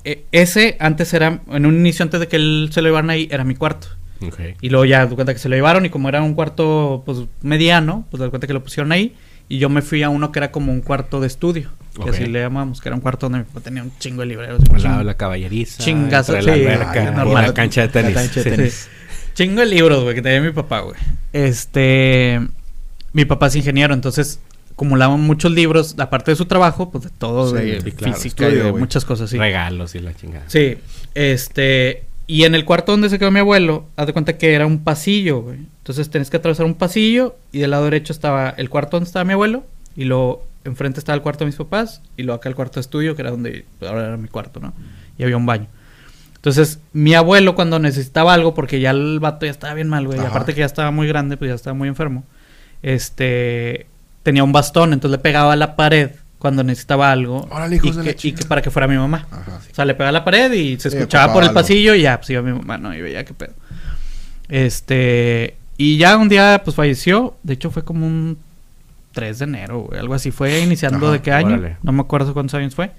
eh, ese antes era, en un inicio antes de que él se lo llevaran ahí, era mi cuarto. Ok. Y luego ya, de cuenta que se lo llevaron y como era un cuarto pues mediano, pues de cuenta que lo pusieron ahí y yo me fui a uno que era como un cuarto de estudio, que Ok. así le llamamos, que era un cuarto donde mi papá tenía un chingo de libreros. un Al chingo- lado de la caballeriza. Chingazo, sí, la alberca. y normal. la cancha de tenis. La cancha de Sí. tenis. Chingo de libros, güey, que tenía mi papá, güey. Este, mi papá es ingeniero, entonces acumulaba muchos libros, aparte de su trabajo, pues de todo, Sí, de claro. física y de muchas cosas así. Regalos y la chingada. Sí, este, y en el cuarto donde se quedó mi abuelo, haz de cuenta que era un pasillo, güey. Entonces tenés que atravesar un pasillo y del lado derecho estaba el cuarto donde estaba mi abuelo y luego enfrente estaba el cuarto de mis papás y luego acá el cuarto de estudio, que era donde pues, ahora era mi cuarto, ¿no? Y había un baño. Entonces, mi abuelo cuando necesitaba algo, porque ya el vato ya estaba bien mal, güey, y aparte que ya estaba muy grande, pues ya estaba muy enfermo, este, tenía un bastón, entonces le pegaba a la pared cuando necesitaba algo Órale, y, hijos de la que, y que para que fuera mi mamá. Ajá. sí. O sea, le pegaba a la pared y se escuchaba por el algo. pasillo y ya, pues iba mi mamá, ¿no? Y veía qué pedo. Este, y ya un día, pues falleció. De hecho, fue como un 3 de enero, güey, algo así. Fue iniciando Ajá, de qué año. órale. No me acuerdo cuántos años fue.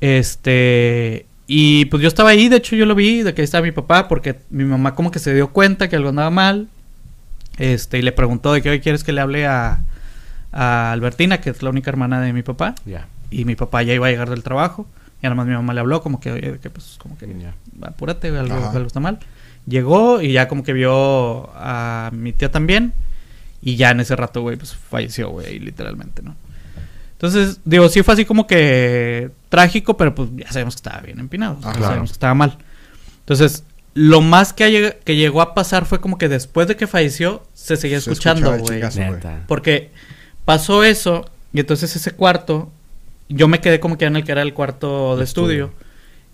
Este, y pues yo estaba ahí, de hecho yo lo vi, de que ahí estaba mi papá, porque mi mamá como que se dio cuenta que algo andaba mal. Este, y le preguntó de qué hoy quieres que le hable a, a Albertina, que es la única hermana de mi papá. Ya. Y mi papá ya iba a llegar del trabajo. Y además mi mamá le habló como que, oye, que pues como que Ya. apúrate, algo, algo está mal. Llegó y ya como que vio a mi tía también. Y ya en ese rato, güey, pues falleció, güey, literalmente, ¿no? Entonces, digo, sí fue así como que trágico, pero pues ya sabemos que estaba bien empinado. Ah, sabemos claro. que estaba mal. Entonces, lo más que, lleg- que llegó a pasar fue como que después de que falleció, se seguía Se escuchando, güey. Porque pasó eso y entonces ese cuarto, yo me quedé como que en el que era el cuarto de De estudio. estudio.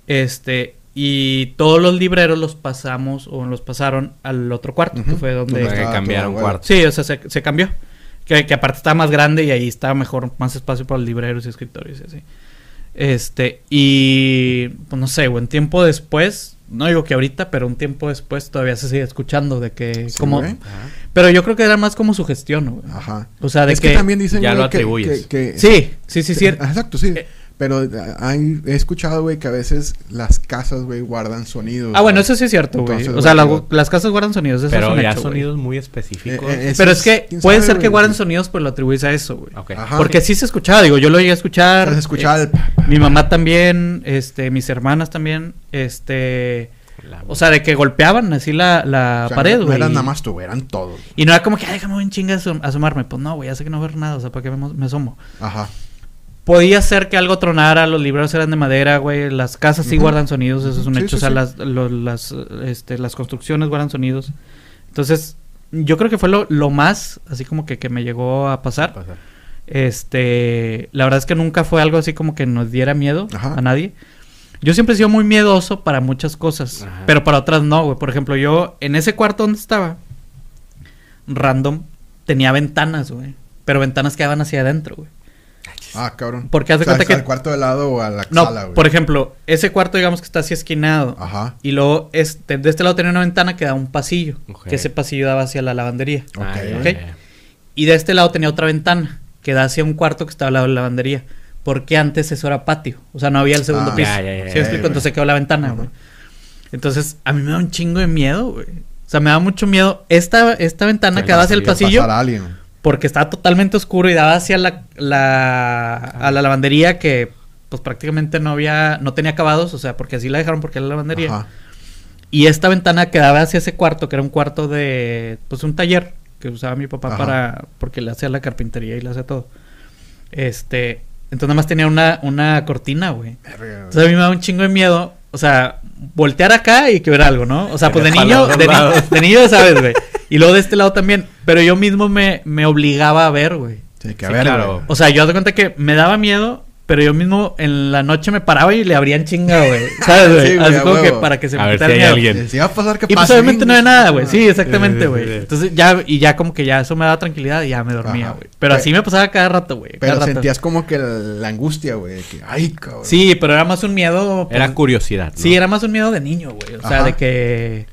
Este, y todos los libreros los pasamos o los pasaron al otro cuarto, que fue donde... Cambiaron cuarto. Sí, o sea, se, se cambió. Que, que aparte estaba más grande y ahí estaba mejor, más espacio para los libreros y escritores y así. Este, y pues no sé, un tiempo después, no digo que ahorita, pero un tiempo después todavía se sigue escuchando de que Sí, como pero yo creo que era más como su gestión, güey. Ajá. O sea, de es que, que, también dicen ya güey, lo que- atribuyes. que- que- Sí, sí, sí, sí. Exacto, sí. Eh. Pero eh, hay- he escuchado, güey, que a veces las casas, güey, guardan sonidos. Ah, bueno, eso sí es cierto, güey. Entonces, O sea, güey, las, casas guardan sonidos, eso Pero es un ya hecho, sonidos muy específicos. Eh, eh, Pero es que puede sabe, ser que guarden sonidos, pues lo atribuyes a eso, güey. Porque sí se escuchaba, digo, yo lo llegué a escuchar. Se escuchaba eh, el... Mi mamá también, este, mis hermanas también, este, La- o sea, de que golpeaban así la, la o sea, pared, güey. no eran nada más tú, eran todos. Y no era como que, ay, déjame un chinga asom- asomarme. Pues no, güey, ya sé que no ver nada, o sea, ¿para qué me, me asomo? Ajá. Podía ser que algo tronara, los libros eran de madera, güey, las casas sí guardan sonidos, eso es un Sí, hecho, sí, o sea, sí. las, lo- las, este, las construcciones guardan sonidos. Entonces, yo creo que fue lo, lo más, así como que, que me llegó a pasar. Pasar. Este, la verdad es que nunca fue algo así como que nos diera miedo Ajá. a nadie. Yo siempre he sido muy miedoso para muchas cosas, Ajá. pero para otras no, güey. Por ejemplo, yo en ese cuarto donde estaba, random, tenía ventanas, güey. Pero ventanas que daban hacia adentro, güey. Ah, cabrón. Porque haz de O sea, cuenta que- al cuarto de lado o a la No, sala, güey. por ejemplo, ese cuarto digamos que está así esquinado. Ajá. Y luego este, de este lado tenía una ventana que daba un pasillo. Que ese pasillo daba hacia la lavandería. Ok, Ah, ya, ok. ya, ya. Y de este lado tenía otra ventana que da hacia un cuarto que estaba al lado de la lavandería. Porque antes eso era patio. O sea, no había el segundo Ah, piso. ya, ya, ya, ¿Sí explico? Entonces quedó la ventana, güey. Entonces, a mí me da un chingo de miedo, güey. O sea, me da mucho miedo. Esta, esta ventana Que daba hacia el pasillo. pasar a alguien. Porque estaba totalmente oscuro y daba hacia la, la a la lavandería que pues prácticamente no había, no tenía acabados, o sea, porque así la dejaron porque era la lavandería. Ajá. Y esta ventana que daba hacia ese cuarto, que era un cuarto de, pues un taller que usaba mi papá Ajá. para, porque le hacía la carpintería y le hacía todo. Este, entonces nada más tenía una, una cortina, güey. Entonces a mí me da un chingo de miedo, o sea, voltear acá y que ver algo, ¿no? O sea, pues de niño, de, ni- de niño sabes, güey. Y luego de este lado también. Pero yo mismo me, me obligaba a ver, güey. Sí, que a Sí, ver, claro. güey. O sea, yo de cuenta que me daba miedo, pero yo mismo en la noche me paraba y le abrían chinga, güey. ¿Sabes, güey? Sí, güey, Así como que para que se A me ver quitara si el hay miedo. alguien. Si va a pasar, que Y pues no hay nada, güey. Sí, exactamente, güey. Entonces ya, y ya como que ya eso me daba tranquilidad y ya me dormía, güey. Pero Pe- así me pasaba cada rato, güey. Pero rato. sentías como que la, la angustia, güey. Que, ay, cabrón. Sí, pero era más un miedo. pues, Era curiosidad. ¿no? Sí, era más un miedo de niño, güey. O sea, Ajá. de que.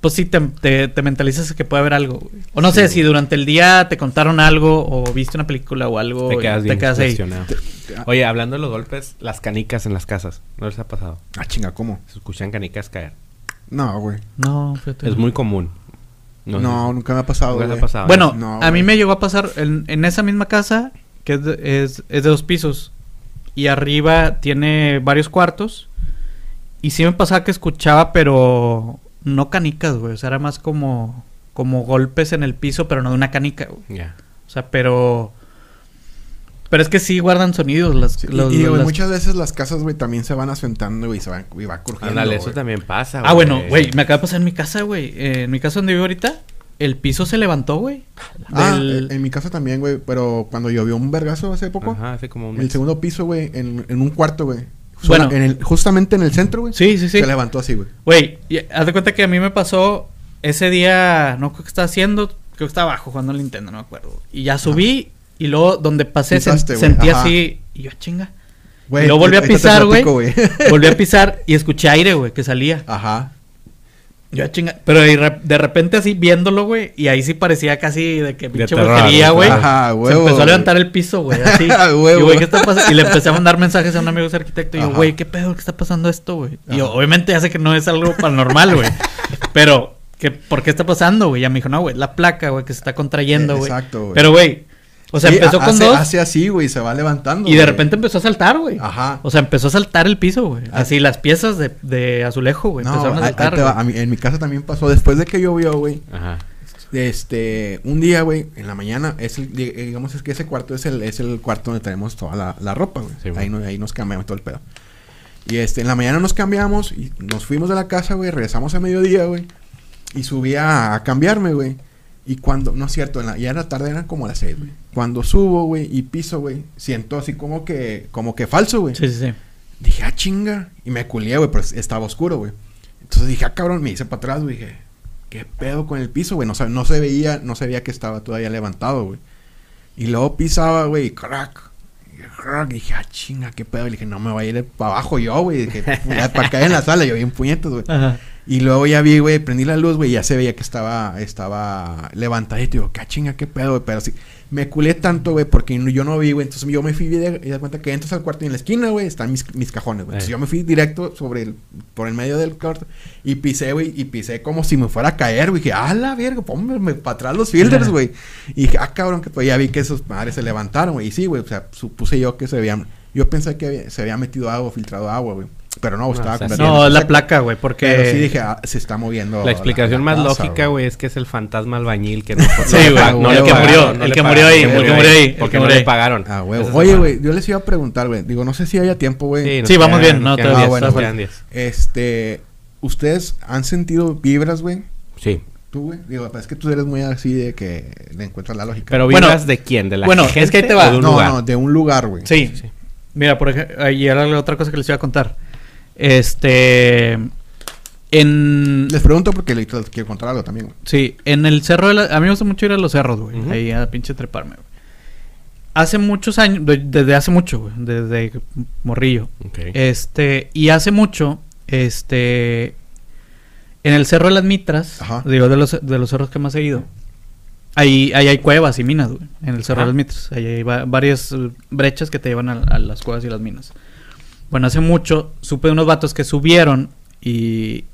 Pues sí, te, te, te mentalizas que puede haber algo, güey. O no Sí, sé, güey. si durante el día te contaron algo o viste una película o algo. Te y quedas bien ahí. impresionado. Ah, Oye, hablando de los golpes, las canicas en las casas. ¿No les ha pasado? Ah, chinga, ¿cómo? Se escuchan canicas caer. No, güey. No, fíjate. Es muy común. No, sé. nunca me ha pasado, Nunca les güey. ha pasado. Bueno, No, a mí güey. me llegó a pasar en, en esa misma casa, que es de, es, es de dos pisos, y arriba tiene varios cuartos, y sí me pasaba que escuchaba, pero no canicas, güey, o sea, era más como, como golpes en el piso, pero no de una canica, güey. Ya. O sea, pero... Pero es que sí guardan sonidos las... Sí, y- los- y, güey, las- muchas veces las casas, güey, también se van asentando, güey, y se van, y va crujiendo, Ándale, eso güey. también pasa. Ah, bueno, güey, me acaba de pasar en mi casa, güey. Eh, en mi casa donde vivo ahorita, el piso se levantó, güey. Ah, Del- en mi casa también, güey, pero cuando llovió un vergazo hace poco, Ajá, hace como un en el mes. segundo piso, güey, en, en un cuarto, güey. Bueno. Bueno, en el, justamente en el centro, güey. Sí, sí, sí. Se levantó así, güey. Güey, haz de cuenta que a mí me pasó ese día, no creo que estaba haciendo, creo que estaba abajo jugando al Nintendo, no me acuerdo. Y ya subí y luego donde pasé Pisaste, sentí ajá. así y yo chinga. Güey, y luego volví a pisar, güey. Volví a pisar y escuché aire, güey, que salía. Ajá. Yo a chinga. Pero de re- de repente así viéndolo, güey. Y ahí sí parecía casi de que pinche brujería, güey. Ajá, Se huevo, empezó a güey. levantar el piso, güey. Así. Y, güey, ¿qué está pasando? Y le empecé a mandar mensajes a un amigo que es arquitecto. Y yo, güey, ¿qué pedo? ¿Qué está pasando esto, güey? Y yo, obviamente ya sé que no es algo paranormal, güey. Pero, ¿qué, ¿por qué está pasando, güey? Ya me dijo, no, güey, la placa, güey, que se está contrayendo, güey. Exacto, güey. Pero, güey, o sea, Sí, empezó con hace, dos. Hace así, güey, se va levantando. Y de güey. repente empezó a saltar, güey. Ajá. O sea, empezó a saltar el piso, güey. Así las piezas de, de azulejo, güey. No, empezaron a ahí- ahí saltar. A mí- en mi casa también pasó. Después de que llovió, güey. Ajá. Este, un día, güey, en la mañana, es el, di- digamos es que ese cuarto es el, es el cuarto donde tenemos toda la, la ropa, güey. Sí, ahí, no- ahí nos cambiamos todo el pedo. Y este, en la mañana nos cambiamos y nos fuimos de la casa, güey, regresamos a mediodía, güey. Y subí a, a cambiarme, güey. Y cuando, no es cierto, en la, ya en la tarde eran como las seis, güey. Cuando subo, güey, y piso, güey, siento así como que, como que falso, güey. Sí, sí, sí. Dije, ah, chinga. Y me culié, güey, pero estaba oscuro, güey. Entonces dije, ah, cabrón, me hice para atrás, güey. Dije, ¿qué pedo con el piso, güey? No, no se veía, no se veía que estaba todavía levantado, güey. Y luego pisaba, güey, y crack. Y crack. Y dije, ah, chinga, qué pedo. Y dije, no me voy a ir para abajo yo, güey. Dije, para caer en la sala, yo bien puñetos, güey. Ajá. Y luego ya vi, güey, prendí la luz, güey, y ya se veía que estaba, estaba levantadito. Y digo, qué chinga, qué pedo, güey. Pero sí, me culé tanto, güey, porque yo no vi, güey. Entonces yo me fui de, y da cuenta que entras al cuarto y en la esquina, güey, están mis, mis cajones, güey. Entonces Eh. yo me fui directo sobre el, por el medio del cuarto y pisé, güey, y pisé como si me fuera a caer, güey. Dije, ah, la verga, ponme para atrás los filters, güey. Y dije, ah, cabrón, que pues ya vi que esos madres se levantaron, güey. Y sí, güey, o sea, supuse yo que se habían, yo pensé que había- se había metido agua, filtrado agua, güey. Pero no, No, estaba o sea, No, es la placa, güey, porque... Pero sí dije, ah, se está moviendo. La explicación más casa, lógica, güey, es que es el fantasma albañil que no Sí, le güey, no, el que murió, no el que murió ahí, el que murió ahí, Porque que no murió le ahí. pagaron. Ah, Oye, güey, yo les iba a preguntar, güey. Digo, no sé si haya tiempo, güey. Sí, vamos bien, no, todavía bueno. Este, ¿ustedes han sentido vibras, güey? Sí. Tú, güey. Digo, es que tú eres muy así de que le encuentras la lógica. Pero Bueno, vibras de quién? ¿De la bueno, gente es que ahí te va. o de un no, lugar? no, de un lugar, güey. Sí. Sí. Mira, por ejemplo, ahí era la otra cosa que les iba a contar. Este... En... Les pregunto porque les quiero contar algo también, güey. Sí, en el cerro de la... A mí me gusta mucho ir a los cerros, güey. Ahí a pinche treparme, güey. Hace muchos años, de- desde hace mucho, güey. Desde morrillo. Ok. Este, y hace mucho, este, en el Cerro de las Mitras, Ajá. digo, de los, de los cerros que más he ido, ahí, ahí hay cuevas y minas, güey, en el Cerro Ajá. de las Mitras. Ahí hay va- varias brechas que te llevan a, a las cuevas y las minas. Bueno, hace mucho supe de unos vatos que subieron y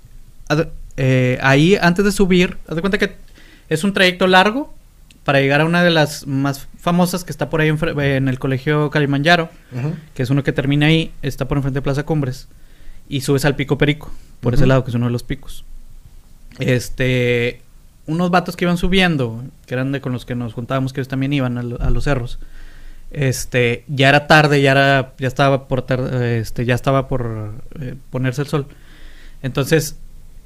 eh, ahí antes de subir, haz de cuenta que es un trayecto largo para llegar a una de las más famosas que está por ahí en, en el colegio Kalimanjaro que es uno que termina ahí, está por enfrente de Plaza Cumbres, y subes al Pico Perico, por ese lado, que es uno de los picos. Este, unos vatos que iban subiendo, que eran de con los que nos juntábamos, que ellos también iban a, lo- a los cerros. Este, ya era tarde, ya era, ya estaba por tar- este, ya estaba por eh, ponerse el sol. Entonces,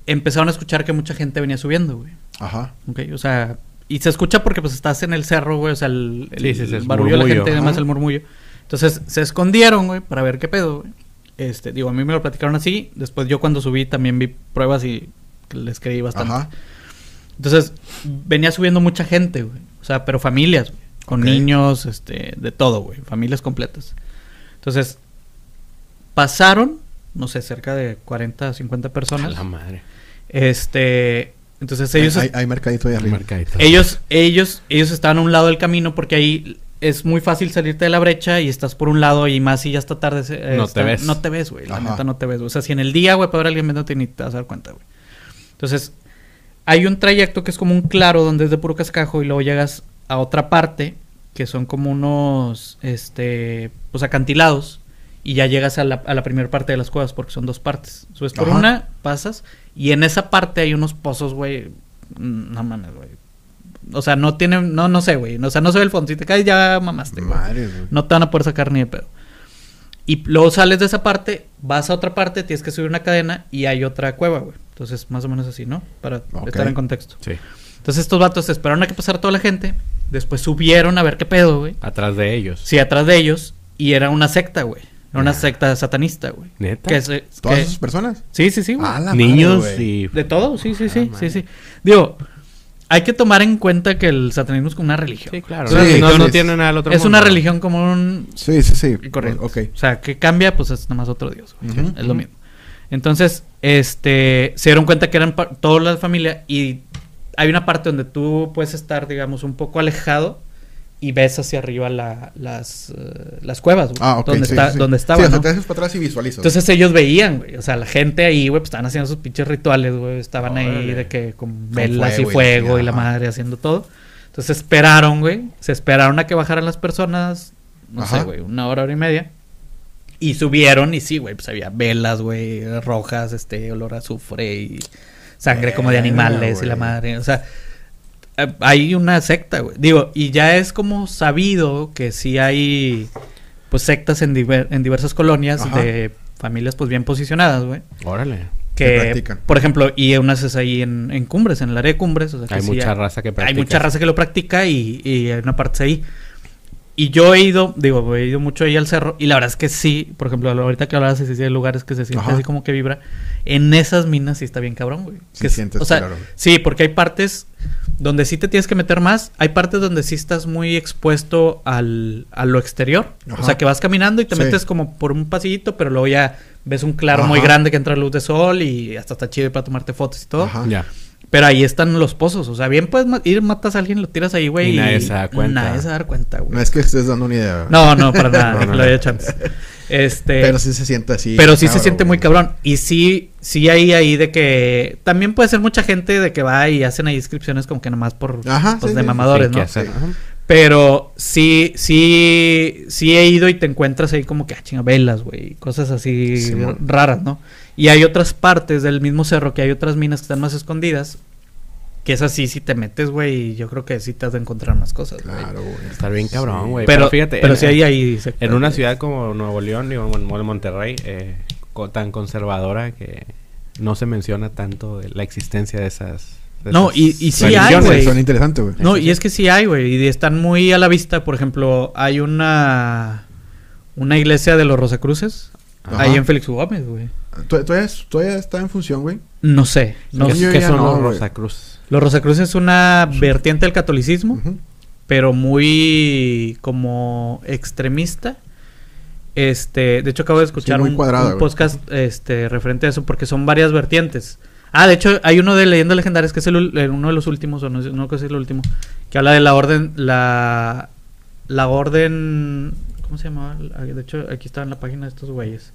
empezaron a escuchar que mucha gente venía subiendo, güey. Ajá. Ok, o sea, y se escucha porque pues estás en el cerro, güey, o sea, el, el, Sí, sí, sí, el es barullo de la gente, además el murmullo. Entonces se escondieron, güey, para ver qué pedo, güey. Este, digo, a mí me lo platicaron así. Después yo cuando subí también vi pruebas y les creí bastante. Ajá. Entonces venía subiendo mucha gente, güey. O sea, pero familias, güey. Con niños, este, de todo, güey. Familias completas. Entonces, pasaron, no sé, cerca de 40, 50 A personas. la madre. Este, entonces ellos... hay, hay mercadito ahí arriba. Mercadito. Ellos, ellos, ellos estaban a un lado del camino porque ahí es muy fácil salirte de la brecha y estás por un lado y más si ya está tarde. eh, No está- te ves. No te ves, güey. La Ajá. neta no te ves. O sea, si en el día, güey, para ver a alguien viéndote ni te vas a dar cuenta, güey. Entonces, hay un trayecto que es como un claro donde es de puro cascajo y luego llegas a otra parte que son como unos, este, pues acantilados y ya llegas a la, a la primera parte de las cuevas porque son dos partes. Subes por Ajá. una, pasas y en esa parte hay unos pozos, güey. mm, No mames, güey. O sea, no tienen, no, no sé, güey. O sea, no se ve el fondo. Si te caes ya mamaste, güey. Madre, güey. No te van a poder sacar ni de pedo. Y luego sales de esa parte, vas a otra parte, tienes que subir una cadena y hay otra cueva, güey. Entonces, más o menos así, ¿no? Para Ok. estar en contexto. Sí. Entonces, estos vatos esperaron a que pasara toda la gente. Después subieron a ver qué pedo, güey. Atrás de ellos. Sí, atrás de ellos. Y era una secta, güey. Era una secta satanista, güey. ¿Neta? Que se- ¿Todas que- esas personas? Sí, sí, sí, güey. Ah, la Niños madre, güey. y... De todo, sí, sí, Ah, sí, sí, sí. Digo, hay que tomar en cuenta que el satanismo es como una religión. Sí, claro. Sí, no, no, entonces, no tiene nada al otro es mundo. una religión como un Sí, sí, sí. y corriente. Ok. O sea, que cambia, pues es nada más otro dios. güey. Es lo mismo. Entonces, este, se dieron cuenta que eran toda la familia y hay una parte donde tú puedes estar, digamos, un poco alejado y ves hacia arriba la- las, eh, las cuevas, güey, Ah, ok. donde, sí, está, sí. donde Sí, estaban, o sea, ¿no? te haces para atrás y visualizas. Entonces ellos veían, güey, o sea, la gente ahí, güey, pues estaban haciendo sus pinches rituales, güey, estaban ahí de que con velas fuego y fuego y la madre haciendo todo. Entonces esperaron, güey, se esperaron a que bajaran las personas, no Ajá. sé, güey, una hora, hora y media. Y subieron y sí, güey, pues había velas, güey, rojas, este, olor a azufre y sangre como de animales y la madre, o sea, eh, hay una secta, güey. Digo, y ya es como sabido que sí hay, pues, sectas en, diver- en diversas colonias Ajá. de familias, pues, bien posicionadas, güey. Órale. Que Que, practican. por ejemplo, y unas es ahí en, en Cumbres, en el área de Cumbres. O sea, que Hay sí mucha raza que Hay practica. mucha raza que lo practica y, y hay una parte ahí. Y yo he ido, digo, he ido mucho ahí al cerro y la verdad es que sí, por ejemplo, ahorita que hablabas de hay lugares que se siente Ajá. así como que vibra, en esas minas sí está bien cabrón, güey. Sí Que sientes o sea, claro, sí, porque hay partes donde sí te tienes que meter más, hay partes donde sí estás muy expuesto al, a lo exterior. Ajá. O sea, que vas caminando y te Sí. metes como por un pasillito, pero luego ya ves un claro muy grande que entra luz de sol y hasta está chido para tomarte fotos y todo. Ajá. Ya. Pero ahí están los pozos. O sea, bien puedes ma- ir, matas a alguien, lo tiras ahí, güey. Y nadie se da cuenta. Nadie se va a dar cuenta, güey. No es que estés dando una idea. güey. No, no, para nada. No, no, lo hecho antes. Este, Pero sí se siente así. pero sí se siente muy cabrón. Y sí, sí hay ahí de que... También puede ser mucha gente de que va y hacen ahí inscripciones como que nomás por... Ajá, pues, sí, de sí, mamadores, Sí, ¿no? ¿qué hacer? Sí. Ajá. Pero sí, sí, sí he ido y te encuentras ahí como que, ah, chinga, velas, güey. Cosas así raras, ¿no? Y hay otras partes del mismo cerro que hay otras minas que están más escondidas. Que es así, si te metes, güey, yo creo que sí te has de encontrar más cosas, güey. Claro, güey. Estar bien cabrón, Sí. güey. Pero, Pero fíjate, pero en- sí hay ahí... En una ciudad como Nuevo León, digo, Mon- Monterrey, eh, tan conservadora que no se menciona tanto de la existencia de esas. No, y- y sí hay, güey. Son interesantes, güey. No, y es que sí hay, güey, y están muy a la vista. Por ejemplo, hay una una iglesia de los Rosacruces Ajá. ahí en Félix. Gómez, güey. ¿Tod- ¿Todavía, todavía está en función, güey? No sé, no ¿Qué, Sí, sé. qué son no, los. Rosacruz? Los Rosacruces es una vertiente del catolicismo, pero muy como extremista. Este, de hecho acabo de escuchar un, un podcast este referente a eso porque son varias vertientes. Ah, de hecho hay uno de leyendas legendarias que es el el- uno de los últimos o no, no creo que es el último, que habla de la orden la la orden ¿cómo se llamaba? De hecho aquí está en la página de estos güeyes.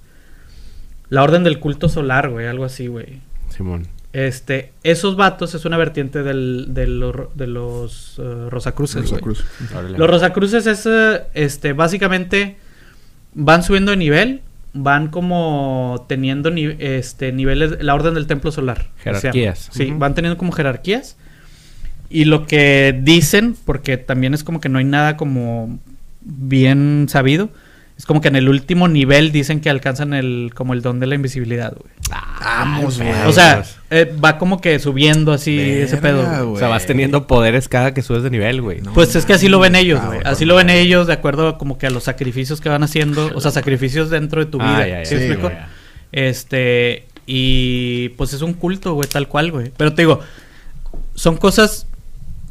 La orden del culto solar, güey, algo así, güey. Simón. Este, esos vatos es una vertiente del, de los, de los eh, Rosacruces. Los Rosacruces es, eh, este, básicamente van subiendo de nivel, van como teniendo ni- este, niveles, la orden del templo solar. Jerarquías. Sí, van teniendo como jerarquías. Y lo que dicen, porque también es como que no hay nada como bien sabido, es como que en el último nivel dicen que alcanzan el como el don de la invisibilidad, güey. Vamos, güey. O sea, eh, va como que subiendo así ese pedo. Güey. O sea, vas teniendo poderes cada que subes de nivel, güey. No. Pues es que así lo ven ellos, güey. Así lo ven ellos de acuerdo como que a los sacrificios que van haciendo, o sea, sacrificios dentro de tu vida. Ah, ya, ya, ¿Sí sí, explico? Este, y pues es un culto, güey, tal cual, güey. Pero te digo, son cosas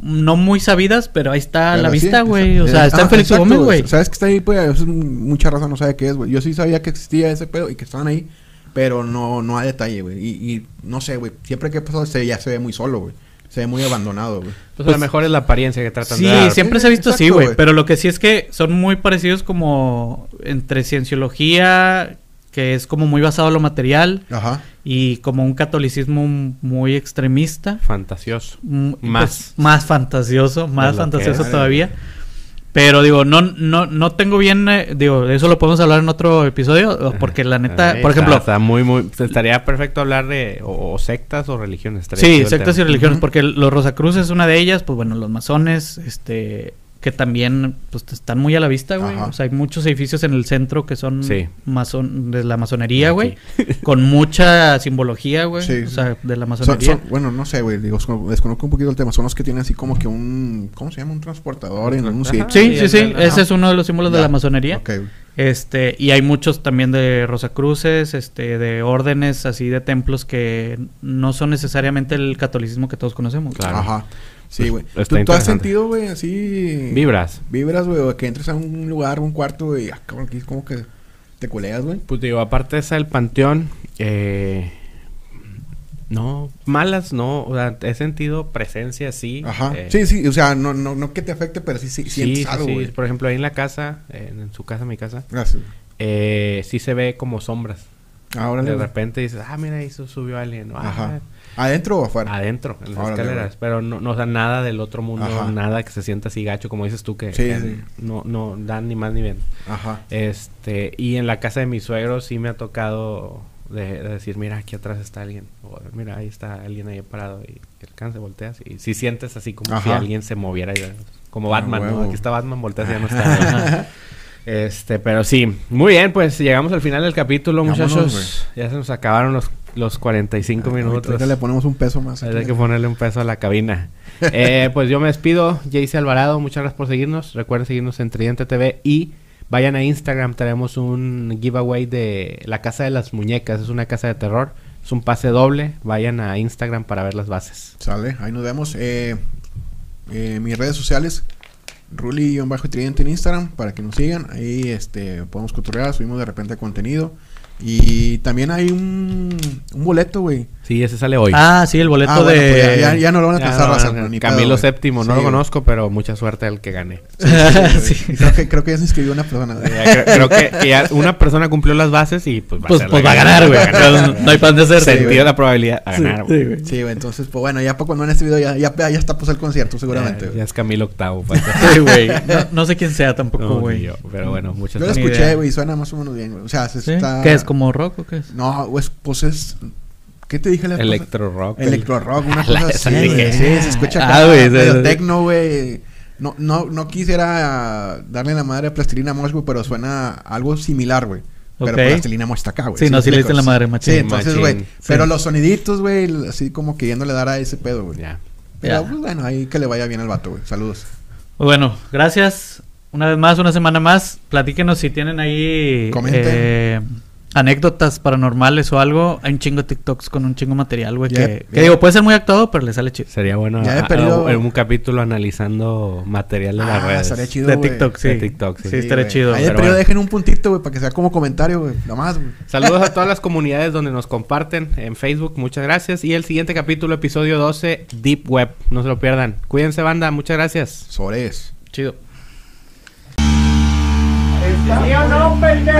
no muy sabidas, pero ahí está a la sí, vista, güey. O sea, eh, está en ah, Félix Gómez, güey. Sabes que está ahí, pues, a veces mucha raza no sabe qué es, güey. Yo sí sabía que existía ese pedo y que estaban ahí, pero no, no a detalle, güey. Y, y no sé, güey. Siempre que he pasado, se, ya se ve muy solo, güey. Se ve muy abandonado, güey. Pues, a lo mejor es la apariencia que tratan Sí, de dar. siempre Sí, se ha visto así, exacto, güey. Pero lo que sí es que son muy parecidos como entre cienciología, que es como muy basado en lo material, Ajá. y como un catolicismo muy extremista. Fantasioso. Mm, Más. pues, más fantasioso, más lo que fantasioso todavía. Pero digo, no, no, no tengo bien, eh, digo, de eso lo podemos hablar en otro episodio, porque la neta, Ay, por ejemplo, Está muy, muy... Estaría perfecto hablar de... O, o sectas o religiones. sí, sectas y religiones, porque los Rosacruz es una de ellas, pues bueno, los masones, este, que también, pues están muy a la vista, güey. Ajá. O sea, hay muchos edificios en el centro que son Sí. mason, de la masonería, güey, con mucha simbología, güey, Sí, o sea, de la Son- masonería. son- bueno, no sé, güey. Digo, desconozco un poquito el tema. Son los que tienen así como que un... ¿Cómo se llama? Un transportador en un Ajá. sitio. Sí, Sí, sí, el ese es uno de los símbolos de la masonería. Ok, güey. Este, y hay muchos también de Rosacruces, este, de órdenes así de templos que no son necesariamente el catolicismo que todos conocemos. Claro. Ajá. Sí, güey. Pues, ¿Tú, tú has sentido, güey, así... Vibras. Vibras, güey, o que entres a un lugar, un cuarto, y ah, cabrón, aquí es como que te colegas, güey. Pues digo, aparte esa del panteón, eh, no, malas no, o sea, he sentido presencia, sí. Ajá. eh, sí, sí, o sea, no, no, no que te afecte, pero sí, sí, sí, sientes sí, algo, sí. Por ejemplo, ahí en la casa, en, en su casa, mi casa, Gracias. eh, sí se ve como sombras. Ahora de repente dices, ah, mira, ahí su- subió alguien. Ah, Ajá. ¿Adentro o afuera? Adentro, en las Órale, escaleras. güey. Pero no, no, nada del otro mundo, Ajá. nada que se sienta así gacho, como dices tú, que Sí, que sí. no, no dan ni más ni bien. Ajá. Este, y en la casa de mis suegros sí me ha tocado de, de decir, mira, aquí atrás está alguien. O mira, ahí está alguien ahí parado. Y alcanza, volteas. Y si sientes así como si alguien se moviera. y- como Ah, Batman, ¿no? Aquí está Batman, volteas y ya no está. este, pero sí. Muy bien, pues llegamos al final del capítulo, Vámonos, muchachos. Ya se nos acabaron los, los 45 Ahorita- minutos. le ponemos un peso más. Hay que ponerle un peso a la cabina. Eh, pues yo me despido. Jayce Alvarado, muchas gracias por seguirnos. Recuerden seguirnos en Tridente TV y vayan a Instagram. Tenemos un giveaway de La Casa de las Muñecas. Es una casa de terror. Es un pase doble. Vayan a Instagram para ver las bases. Sale, ahí nos vemos. Eh, eh, mis redes sociales, Ruli-Tridente en Instagram, para que nos sigan. Ahí este, podemos cotorrear, subimos de repente contenido. Y también hay un, un boleto, güey. Sí, ese sale hoy. Ah, sí, el boleto Ah, bueno, de... pues ya, ya- ya no lo van a alcanzar, no, Camilo. VII, no Sí, lo güey. conozco, pero mucha suerte al que gane. Sí. Creo que, creo que ya se inscribió una persona. creo, creo que, que ya una persona cumplió las bases y pues va Pues, a ser pues va a ganar, güey. no hay pan de hacer. Sentido güey. la probabilidad a Sí, ganar, sí, güey. güey. Sí, güey, entonces, pues bueno, ya para cuando en este video ya, ya, ya está pues el concierto, seguramente. Ya, es Camilo octavo. falta. Sí, güey. No, no sé quién sea tampoco, güey. yo, pero bueno, muchas Yo lo escuché, güey, suena más o menos bien, güey. O sea, se está... ¿Qué es? ¿Como rock o qué es? No, pues, pues es... ¿Qué te dije la? Electro rock. Electro rock, una cosa así, güey. Sí, se escucha Ah, acá, güey, sí, sí. tecno, güey. No, no, no quisiera darle la madre a Plastilina Mosh, güey, pero suena algo similar, güey. Pero Ok. pues Plastilina Mosh está acá, güey. Sí, no, me sí le diste la madre, machín. Sí, entonces, güey. Machín, Pero sí. los soniditos, güey, así como queriéndole dar a ese pedo, güey. Ya. Pero, Ya. pues, bueno, ahí que le vaya bien al vato, güey. Saludos. Pues Bueno, gracias. Una vez más, una semana más. Platíquenos si tienen ahí Comenten. eh, anécdotas paranormales o algo. Hay un chingo de TikToks con un chingo material, güey. Que, digo, puede ser muy actuado, pero le sale chido. Sería bueno Ya he a- a- perdido- en un capítulo analizando material de las Ah, redes. estaría chido, de. TikTok, sí. De TikTok, sí. Sí, estaría güey. chido. Ahí pero bueno. dejen un puntito, güey, para que sea como comentario, güey. Nada más, güey. Saludos a todas las comunidades donde nos comparten en Facebook. Muchas gracias. Y el siguiente capítulo, episodio 12, Deep Web. No se lo pierdan. Cuídense, banda. Muchas gracias. Sores. Chido. ¿Sí o no, pendejo?